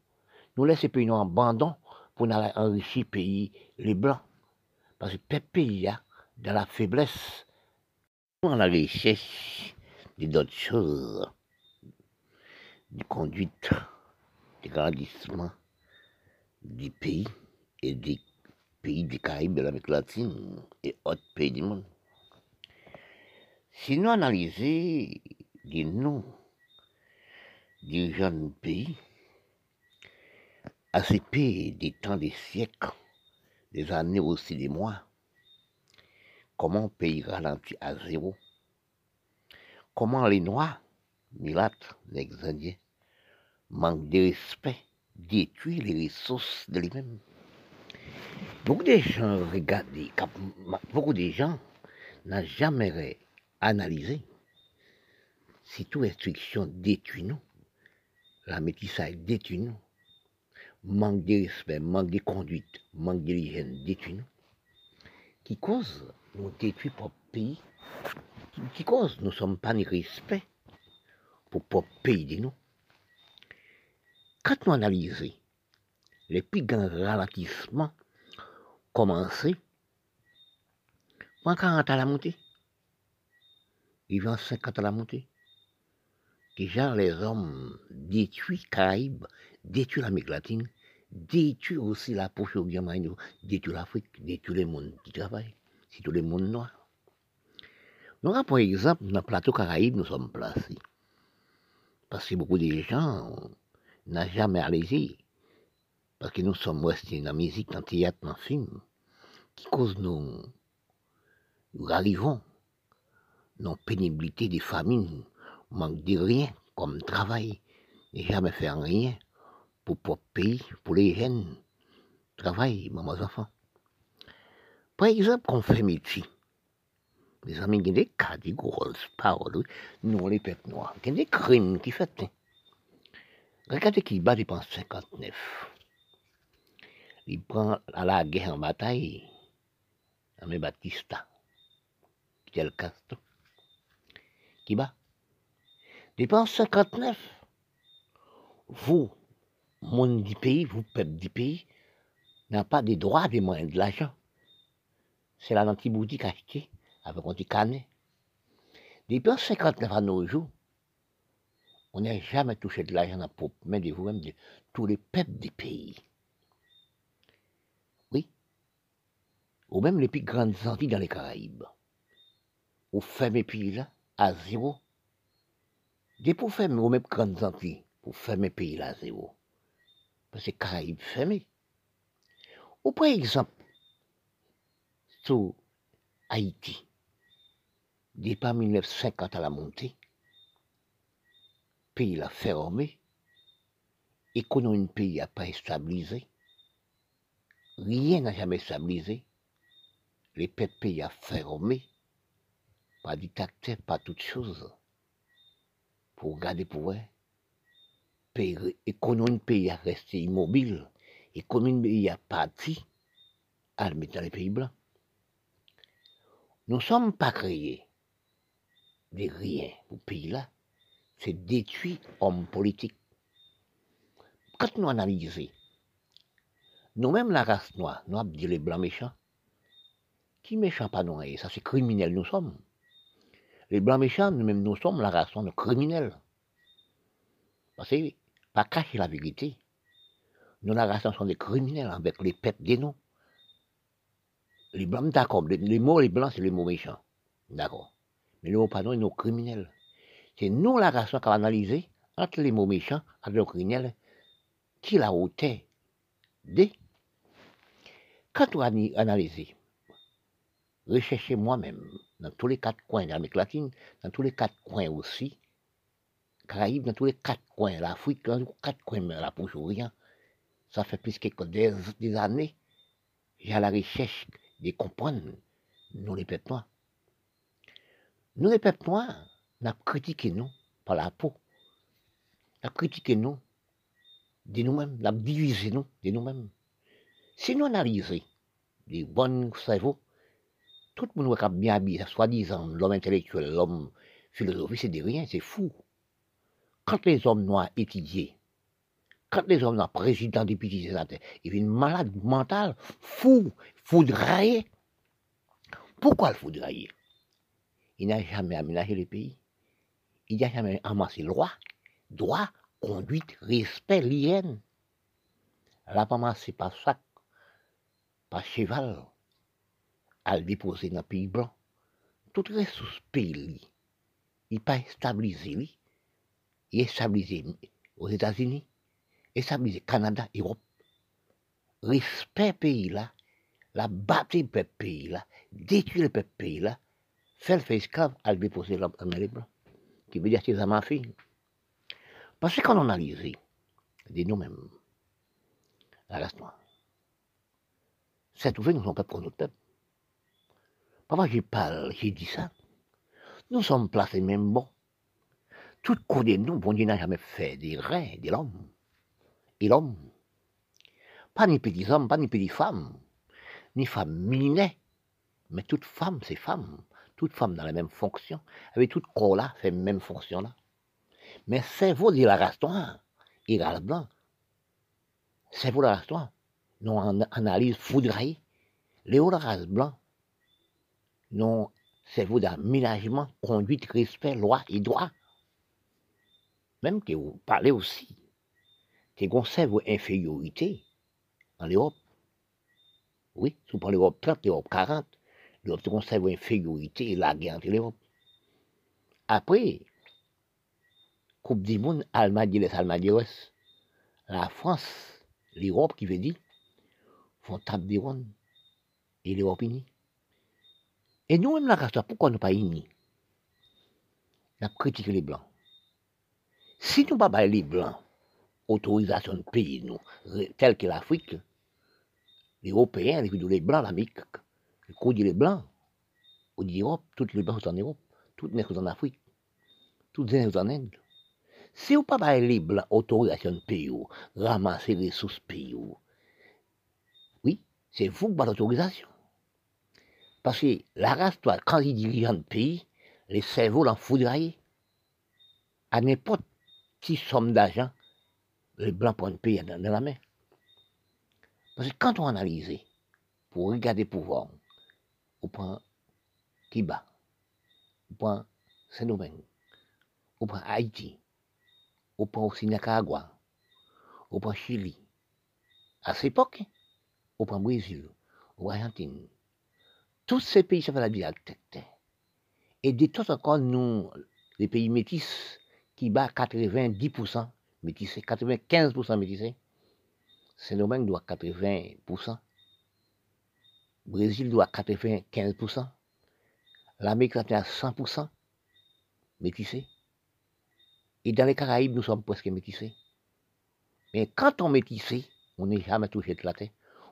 Nous laisser pays nous en abandon pour enrichir le pays, les Blancs. Parce que le pays, a, dans la faiblesse, dans la recherche d'autres choses, de conduite, de grandissement du pays et des pays des Caraïbes, de l'Amérique latine et autres pays du monde. Si nous analysons les noms des jeunes pays, pays des temps des siècles, des années aussi des mois, comment pays ralentit à zéro, comment les Noirs, Milates, les manquent de respect, détruisent les ressources de lui-même? Beaucoup de gens regardent, beaucoup de gens n'ont jamais analysé si toute restriction détruit nous, la métissage détruit nous, manque de respect, manque de conduite, manque d'hygiène détruit nous, qui cause nous détruit pour pays, qui, cause nous ne sommes pas ni respect pour le pays de nous. Quand nous analysons les plus grands ralentissements commencés, quand 40 à la montée, ils vont 50 à la montée. Déjà, les hommes détruisent Caraïbes, détruisent l'Amérique latine, détruisent aussi la poche au détruisent l'Afrique, détruisent le monde qui travaille, c'est tout le monde noir. Donc, par exemple, dans le plateau Caraïbes, nous sommes placés. Parce que beaucoup de gens n'ont jamais allé parce que nous sommes restés dans la musique, dans le théâtre, dans le film, qui cause nous, nous arrivons dans pénibilité des familles, manque de rien comme travail, et jamais faire rien pour le pays, pour les jeunes. Travail, mes enfants. Par exemple, qu'on fait métier. Les amis, il y a des cas, des grosses paroles, nous, les peuples noirs, il y a des crimes qui font. Regardez qui bat depuis 59. Il prend à la guerre en bataille, Amé Batista, Fidel Castro, qui bat. Depuis 59, vous, monde du pays, vous, peuple du pays, n'avez pas de droits des moyens de l'argent. C'est la boutique achetée avec un petit canet. Depuis 59 à nos jours, on n'a jamais touché de l'argent dans la main de vous-même, de tous les peuples du pays. Oui. Ou même les plus grandes Antilles dans les Caraïbes. Ou fermez pays là, à zéro. Des pour fermer, ou même grandes Antilles, pour fermer pays là à zéro. Parce que les Caraïbes fermés. Ou par exemple, sur Haïti, depuis 1950 à la montée, pays l'a fermé, économie pays n'a pas stabilisé, rien n'a jamais stabilisé, les pays a fermé, pas dictateur, pas toute chose, pour garder pour eux. L'économie pays a resté immobile, l'économie pays a parti, à dans les pays blancs. Nous ne sommes pas créés de rien pour pays là c'est détruit homme politique. Quand nous analysons, nous-mêmes la race noire, nous avons dit les blancs méchants. Qui méchant pas nous Ça c'est criminel nous sommes. Les blancs méchants, nous-mêmes nous sommes la race noire criminelle. Parce que, pas cacher la vérité. Nous la race sommes des criminels avec les peuples des noms. Les blancs, d'accord, les, mots les blancs, c'est les mots méchants. D'accord. Mais les mots pas ils sont criminels. C'est nous la race qui va analyser entre les mots méchants et les criminels qui la hauteur de. Quand on analyse, recherchez moi-même dans tous les quatre coins de l'Amérique latine, dans tous les quatre coins aussi, Caraïbes, dans tous les quatre coins, l'Afrique, dans tous les quatre coins de la Proche-Orient, ça fait plus que des, années, j'ai à la recherche de comprendre nous les peuples noirs. Nous les peuples noirs, n'a critiqué nous par la peau. N'a critiqué nous de nous-mêmes, n'a divisé nous de nous-mêmes. Si nous analysons les bons cerveaux, tout le monde a bien habillé, soi-disant l'homme intellectuel, l'homme philosophique, c'est de rien, c'est fou. Quand les hommes noirs étudiaient Quand les hommes, président des petits sénateurs, ils viennent malade mental, fou, foudraillé. Pourquoi le foudrailler Il n'a jamais aménagé le pays. Il n'a jamais amassé le droit, droit, conduite, respect, l'hygiène. La pas c'est pas sac, pas cheval, déposer dans le pays blanc. Tout ressource pays, il pas stabilisé, il est stabilisé aux États-Unis, et stabilisé Canada, Europe. Respect pays là, la battre le pays là, détruire le pays là, faire le esclave à le déposer dans les blancs. Qui veut dire que c'est ma fille. Parce que quand on analyse, de nous-mêmes, la race noire, c'est ouvert, nous sommes pas pour notre peuple. Parfois, je parle, j'ai dit ça. Nous sommes placés même bon. Tout côté de nous, bon Dieu n'a jamais fait des reins de l'homme. Et l'homme, pas ni petits hommes, pas ni petites femmes, ni femmes minées, mais toute femme, c'est femme. Toute femme dans la même fonction, avec tout corps là, fait même fonction là. Mais c'est vous de la race noire, et la blanc. C'est vous la race noire. Nous on analyse foudraille. Les hauts la race blanc. Non, c'est vous d'aménagement, conduite, respect, loi et droit. Même que vous parlez aussi, que conserve vos infériorités en Europe. Oui, si vous parlez l'Europe 30, l'Europe 40, l'Europe conserve vos infériorités et la guerre entre l'Europe. Après, Coupe du Monde, Allemagne, les Almagnes, la France, l'Europe qui veut dire, font table des et l'Europe unie. Et nous-mêmes, la race, pourquoi nous pas unis? On a critiqué les Blancs. Si nous ne pas les Blancs, autorisation de pays, nous, tel que l'Afrique, les Européens, les, Blancs, l'Amérique, les les Blancs, ou l'Europe, toutes les Blancs sont en Europe, toutes les sont en Afrique, toutes les sont en Inde. Si vous ne pas les Blancs, autorisation de pays, ramasser les ressources pays, oui, c'est vous qui avez l'autorisation. Parce que la race, toi, quand ils dirigent un pays, les cerveaux l'en foudraillent. À n'importe quelle somme d'argent, les blancs prennent pays dans, la main. Parce que quand on analyse, pour regarder le pouvoir, on prend Kiba, on prend Saint-Domingue, on prend Haïti, on prend aussi Nicaragua, on prend Chili. À cette époque, on prend Brésil, on prend Argentine, tous ces pays, ça la vie Et de temps encore, nous, les pays métis, qui battent 90% métissés, 95% métissés, Saint-Domingue doit 80%, Brésil doit 95%, l'Amérique latine à 100% métissés. Et dans les Caraïbes, nous sommes presque métissés. Mais quand on métissé, on n'est jamais touché de la terre.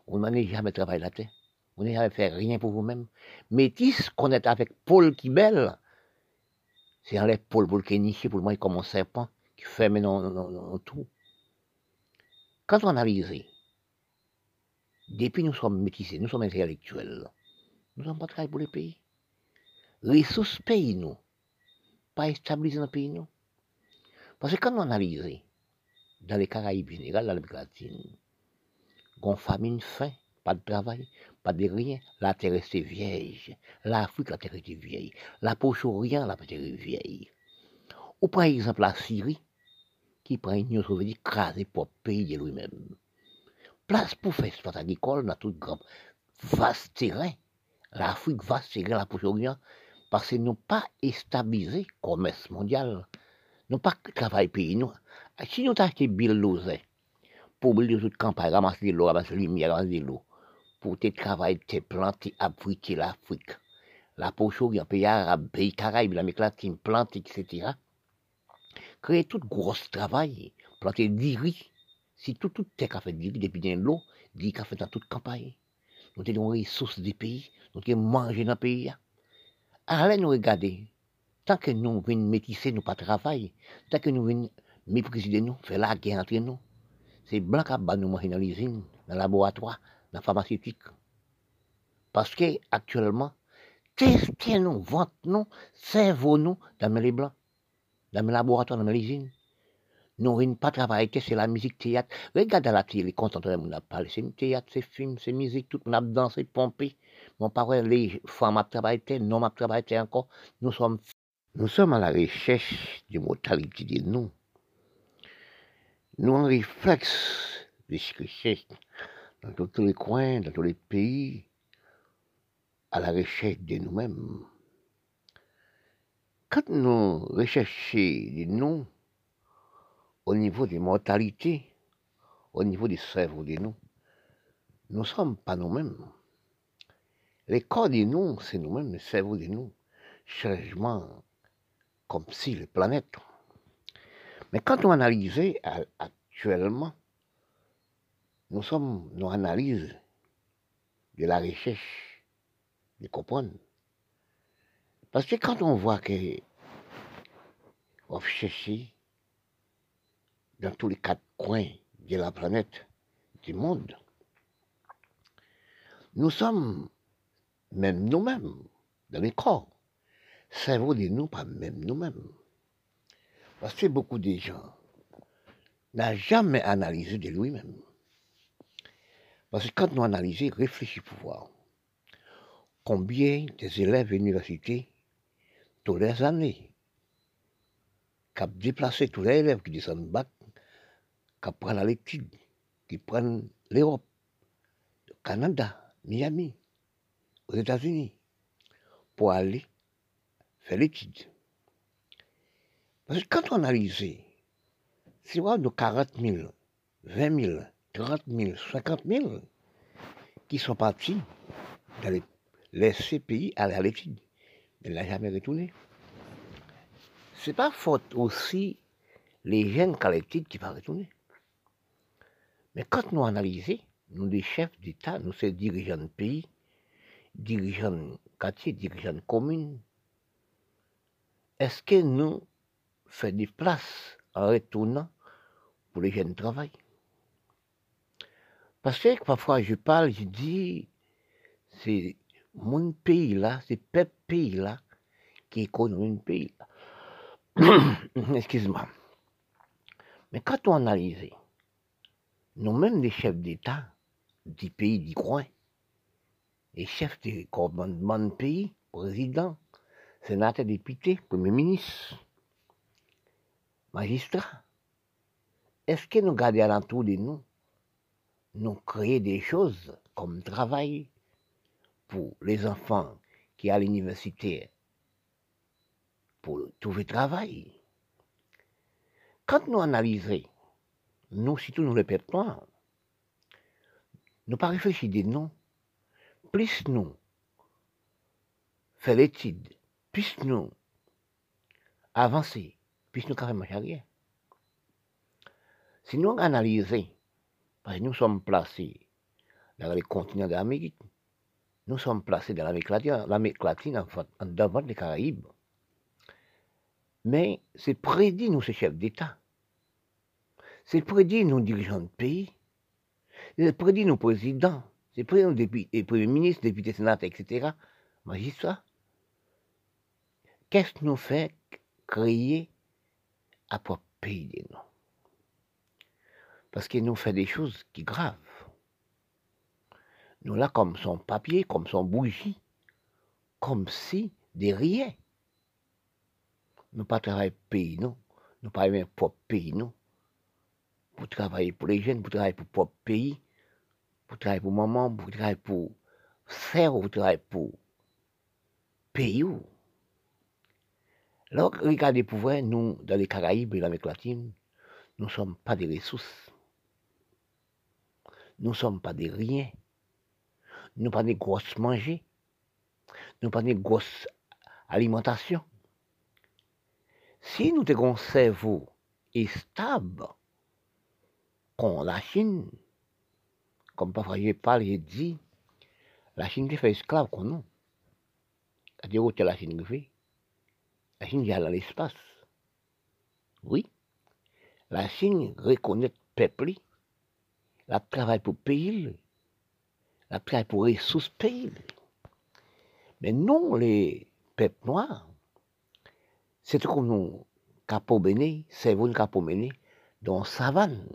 On n'a jamais travaillé la terre. Vous n'avez fait rien pour vous-même. Métis, qu'on est avec Paul qui belle, c'est enlève Paul, Paul qui est pour moi comme un serpent qui fait maintenant tout. Quand on analyse, depuis nous sommes métissés, nous sommes intellectuels, nous sommes pas travaillé pour le pays. Ressources pays, nous, pas établis dans le pays, nous. Parce que quand on analyse, dans les Caraïbes général, dans l'Amérique latine, on famine, faim, pas de travail, pas de rien. La terre est vieille. L'Afrique, la terre était vieille. La poche rien, la terre est vieille. Ou par exemple la Syrie, qui prend une union soviétique crasée pour pays de lui-même. Place pour faire espace agricole dans tout grand vaste terrain. L'Afrique vaste terrain, la poche rien, parce qu'ils n'ont pas stabilisé le commerce mondial. N'ont pas travaillé pays. Nous. Si nous acheté Bill pour brûler toute campagne, ramasser l'eau, ramasser lumière, ramasser l'eau, pour te travailler, te planter, abriter l'Afrique. La poche un pays arabe, pays caraïbe, l'Amérique latine, planter, etc. Créer tout gros travail, planter du riz. Si tout, tout est fait du riz depuis de l'eau, qu'a fait dans toute campagne. Nous avons des ressources du pays, nous avons mangé dans le pays. Allez nous regarder. Tant que nous venons métisser, nous pas travailler. Tant que nous venons mépriser nous, faire la guerre entre nous. C'est blanc qui nous manger dans l'usine, dans le laboratoire, la pharmaceutique. Parce que actuellement, testez-nous, vente-nous, servons-nous dans les blancs, dans les laboratoires, dans les usines. Nous ne pas travailler, c'est la musique théâtre. Regarde à la télé, contemporaine, on a parlé, c'est théâtre, c'est film, c'est musique, tout, on a dansé, pompé. Mon parent, les femmes ont travaillé, non ont travaillé encore. Nous sommes, nous sommes à la recherche de mortalité de nous. Nous, en réflexe de recherche dans tous les coins, dans tous les pays, à la recherche de nous-mêmes. Quand nous recherchons de nous, au niveau des mortalités, au niveau des cerveaux de nous, nous ne sommes pas nous-mêmes. Les corps de nous, c'est nous-mêmes, le cerveau de nous. Changement comme si les planètes. Mais quand on analyse actuellement, nous sommes nos analyses de la recherche, de comprendre. Parce que quand on voit que on chercher dans tous les quatre coins de la planète, du monde. Nous sommes, même nous-mêmes, dans les corps, cerveau de nous, pas même nous-mêmes. Parce que beaucoup de gens n'ont jamais analysé de lui-même. Parce que quand nous analysons, réfléchissons pour voir combien des élèves à l'université, tous les années, qui ont déplacé tous les élèves qui descendent bac, qui prennent l'étude, qui prennent l'Europe, le Canada, Miami, aux États-Unis, pour aller faire l'étude. Parce que quand on analyse, c'est vrai de 40 000, 20 000, 30 000, 50 000 qui sont partis dans les, pays aller à l'étude, mais ne jamais retourné. C'est pas faute aussi les jeunes l'étude qui vont retourner. Mais quand nous analysons, nous, les chefs d'État, nous, sommes dirigeants de pays, dirigeants de quartier, dirigeants de communes, est-ce que nous faisons des places en retournant pour les jeunes travail? Parce que parfois je parle, je dis, c'est mon pays là, c'est peuple pays là, qui est connu mon pays là. Excuse-moi. Mais quand on analyse, nous-mêmes les chefs d'État du pays du coin, les chefs de commandement de pays, président, sénateur, député, premier ministre, magistrat, est-ce que nous gardons alentour de nous, nous créer des choses comme travail pour les enfants qui à l'université pour trouver travail Quand nous analysons nous, si nous pas, nous pas réfléchir des noms. Plus nous faire l'étude, plus nous avancer, plus nous carrément arrière. Si nous analysons, parce que nous sommes placés dans les continents de l'Amérique, nous sommes placés dans l'Amérique latine, l'Amérique latine en, devant les Caraïbes. Mais c'est prédit, nous, ces chefs d'État. C'est prédit nos dirigeants de pays, c'est prédit nos présidents, c'est prédit nos premiers ministres, députés, sénateurs, etc., magistrats. Qu'est-ce que nous fait créer à propre pays de nous Parce qu'il nous fait des choses qui graves. Nous là comme son papier, comme son bougie, comme si des rien. Nous pas travailler pays, non. Nous pas aimer propre pays, non pour travailler pour les jeunes, pour travailler pour propre pays, pour travailler pour maman, pour travailler pour frère, pour travailler pour pays. Alors, regardez pour voir, nous, dans les Caraïbes et l'Amérique latine, nous ne sommes pas des ressources. Nous ne sommes pas des riens. Nous pas des grosses manger. Nous pas des grosses alimentations. Si nous avons un cerveau stable, la Chine, comme parfois je parle, je dis, la Chine fait esclave qu'on nous. C'est-à-dire que la Chine fait. La Chine vient dans l'espace. Oui. La Chine reconnaît le peuple. La travaille pour payer. La travaille pour ressources pays. Mais non, les peuples noirs, c'est comme nous, capot béné, c'est vous capot béné, dans savane.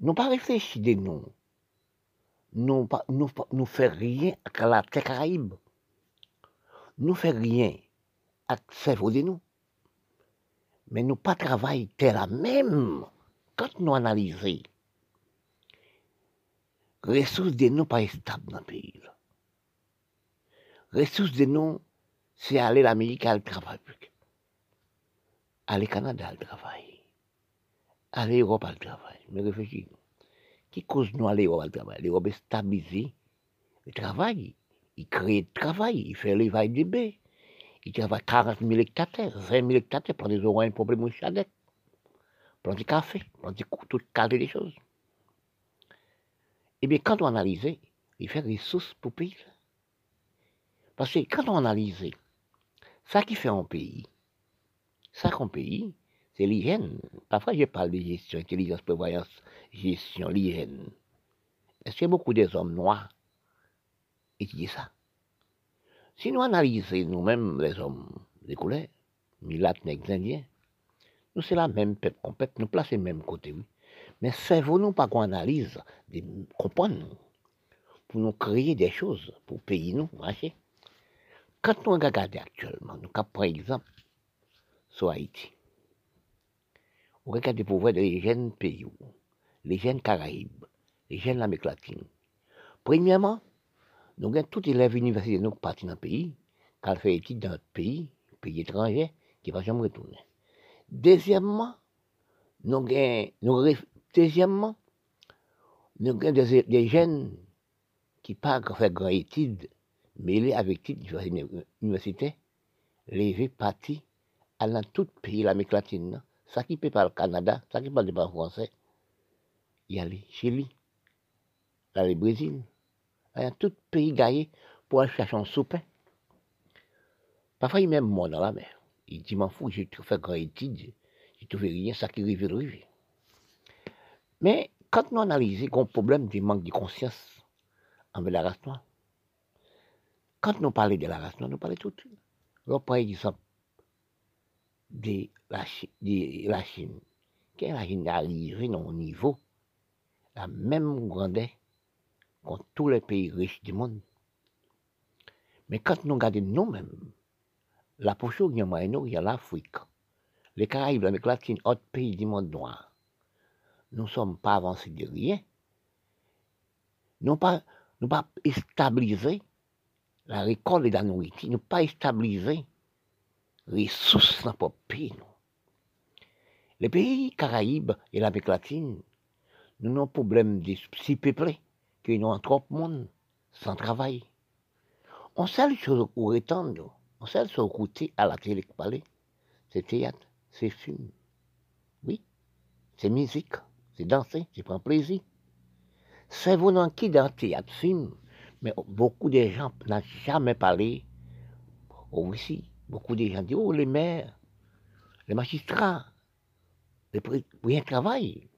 Nous pas réfléchi de nous. Nous pas nous, fait rien à la terre Caraïbe. Nous fait rien à cerveau de nous. Mais nous pas travailler terre même quand nous analysons. Ressources de nous pas stables dans le pays. Là. Ressources de nous, c'est aller l'Amérique à le travail. Aller Canada à le travail. Aller Europe à le travail. Mais réfléchis. Qui cause nous aller Europe à le travail? L'Europe est stabilisée. Le travail. Il crée le travail. Il fait l'éveil des baies. Il travaille 40 000 hectares, 20 000 hectares pour des oreilles, pour des mouchadets. Prendre du café, prendre toute qualité des choses. Eh bien, quand on analyse, il fait des ressources pour pays. Parce que quand on analyse, ça qui fait un pays, ça qu'on pays, c'est l'hygiène. Parfois, je parle de gestion, intelligence, prévoyance, gestion, l'hygiène. Est-ce que beaucoup des hommes noirs étudient ça? Si nous analysons nous-mêmes, les hommes des couleurs, milates, nègres, indiens, nous, c'est la même peuple, on peut nous placer même côté, oui. Mais servons-nous pas qu'on analyse, de comprendre, pour nous créer des choses, pour payer nous, marcher. Quand nous regardons actuellement, nous par exemple sur Haïti, on regarde pour voir les jeunes pays, les jeunes Caraïbes, les jeunes l'Amérique latine. Premièrement, nous avons tous les élèves universitaires qui partent dans le pays, qui ont fait études dans notre pays, pays étranger, qui ne vont jamais retourner. Deuxièmement, nous avons, deuxièmement, nous avons des, des jeunes qui partent faire grand études mêlé avec titre université, les partis allant tout pays l'Amérique latine, ça qui peut pas le Canada, ça qui parle pas français, il y a Chili, là le Brésil, il y a tout pays gagné pour aller chercher un souper. Parfois, il même mort dans la mer. Il dit, m'en fous, j'ai fait grand étude, j'ai trouvé rien, ça qui arrive, arrive. Mais quand nous analysons le problème du manque de conscience envers la race noire, quand nous parlons de la race nous parlons tout. On par exemple de la, de la Chine. La Chine arrive à un niveau, la même grandeur que tous les pays riches du monde. Mais quand nous regardons nous-mêmes, la il y a l'Afrique, les Caraïbes, l'Amérique latine, autres pays du monde noir, nous ne sommes pas avancés de rien. Nous pas, nous pas stabilisés la récolte de la nourriture, nous pas stabiliser les ressources dans notre pays. Les pays Caraïbes et l'Amérique latine, nous avons un problème de si peuplés, que nous avons trop de monde sans travail. On sait chose où rétendre, on sur côté à la télé parler, c'est théâtre, c'est film. Oui, c'est musique, c'est danser, c'est prendre plaisir. C'est dans qui dans théâtre, film, mais beaucoup de gens n'ont jamais parlé au Russie. Beaucoup de gens disent, oh, les maires, les magistrats, les rien travaillent.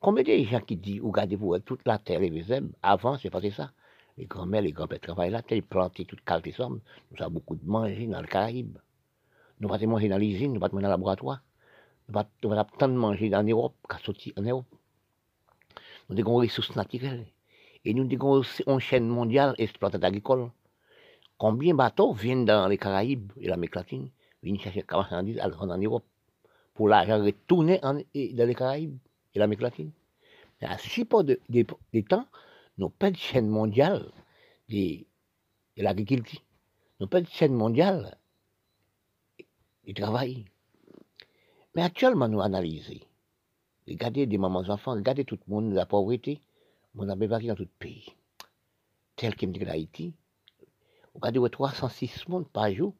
Combien de gens qui disent, regardez-vous, toute la terre hommes, avant, c'est pas ça. Les grands-mères, les grands-pères travaillent là, ils plantent toute qualité somme. Nous avons beaucoup de manger dans le Caraïbe. Nous pas manger dans l'usine, nous pas manger dans le laboratoire. Nous pas tant de manger en Europe qu'à sortir en Europe. Nous avons des ressources naturelles. Et nous disons une chaîne mondiale exploitée agricole. Combien de bateaux viennent dans les Caraïbes et l'Amérique latine, viennent chercher des marchandises en Europe pour l'argent retourner dans les Caraïbes et l'Amérique latine? Mais à ce pas de, temps, nous pas de chaîne mondiale de, l'agriculture. Nous pas de chaîne mondiale du travail. Mais actuellement, nous analysons. Regardez des mamans enfants, regardez tout le monde, la pauvreté, mon abbé varie dans tout le pays. Tel qu'il me dit l'Haïti, regardez 306 monde par jour,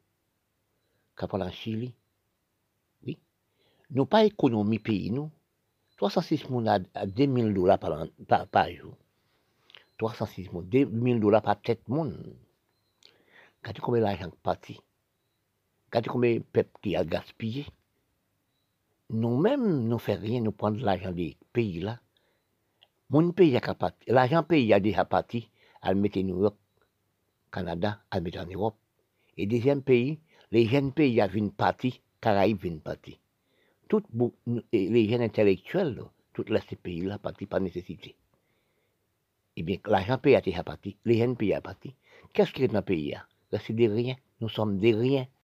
qu'à en Chili. Oui. Nous pas économie pays, nous. 306 monde à, 2000 dollars par, jour. 306 monde, 2000 dollars par tête monde. Regardez combien l'argent est parti? Regardez combien de peuple qui a gaspillé? Nous-mêmes, nous ne faisons rien, nous prenons l'argent des pays là mon pays a capable, l'argent pays a déjà parti, à le mettre en Europe, Canada, à le mettre en Europe. Et deuxième pays, les jeunes pays a une partie, Caraïbes une partie. les jeunes intellectuels, toutes les pays là, partis par nécessité. Eh bien, l'argent paye à parti, les jeunes payent à partie. Qu'est-ce qui est dans le pays C'est des riens. Nous sommes des riens.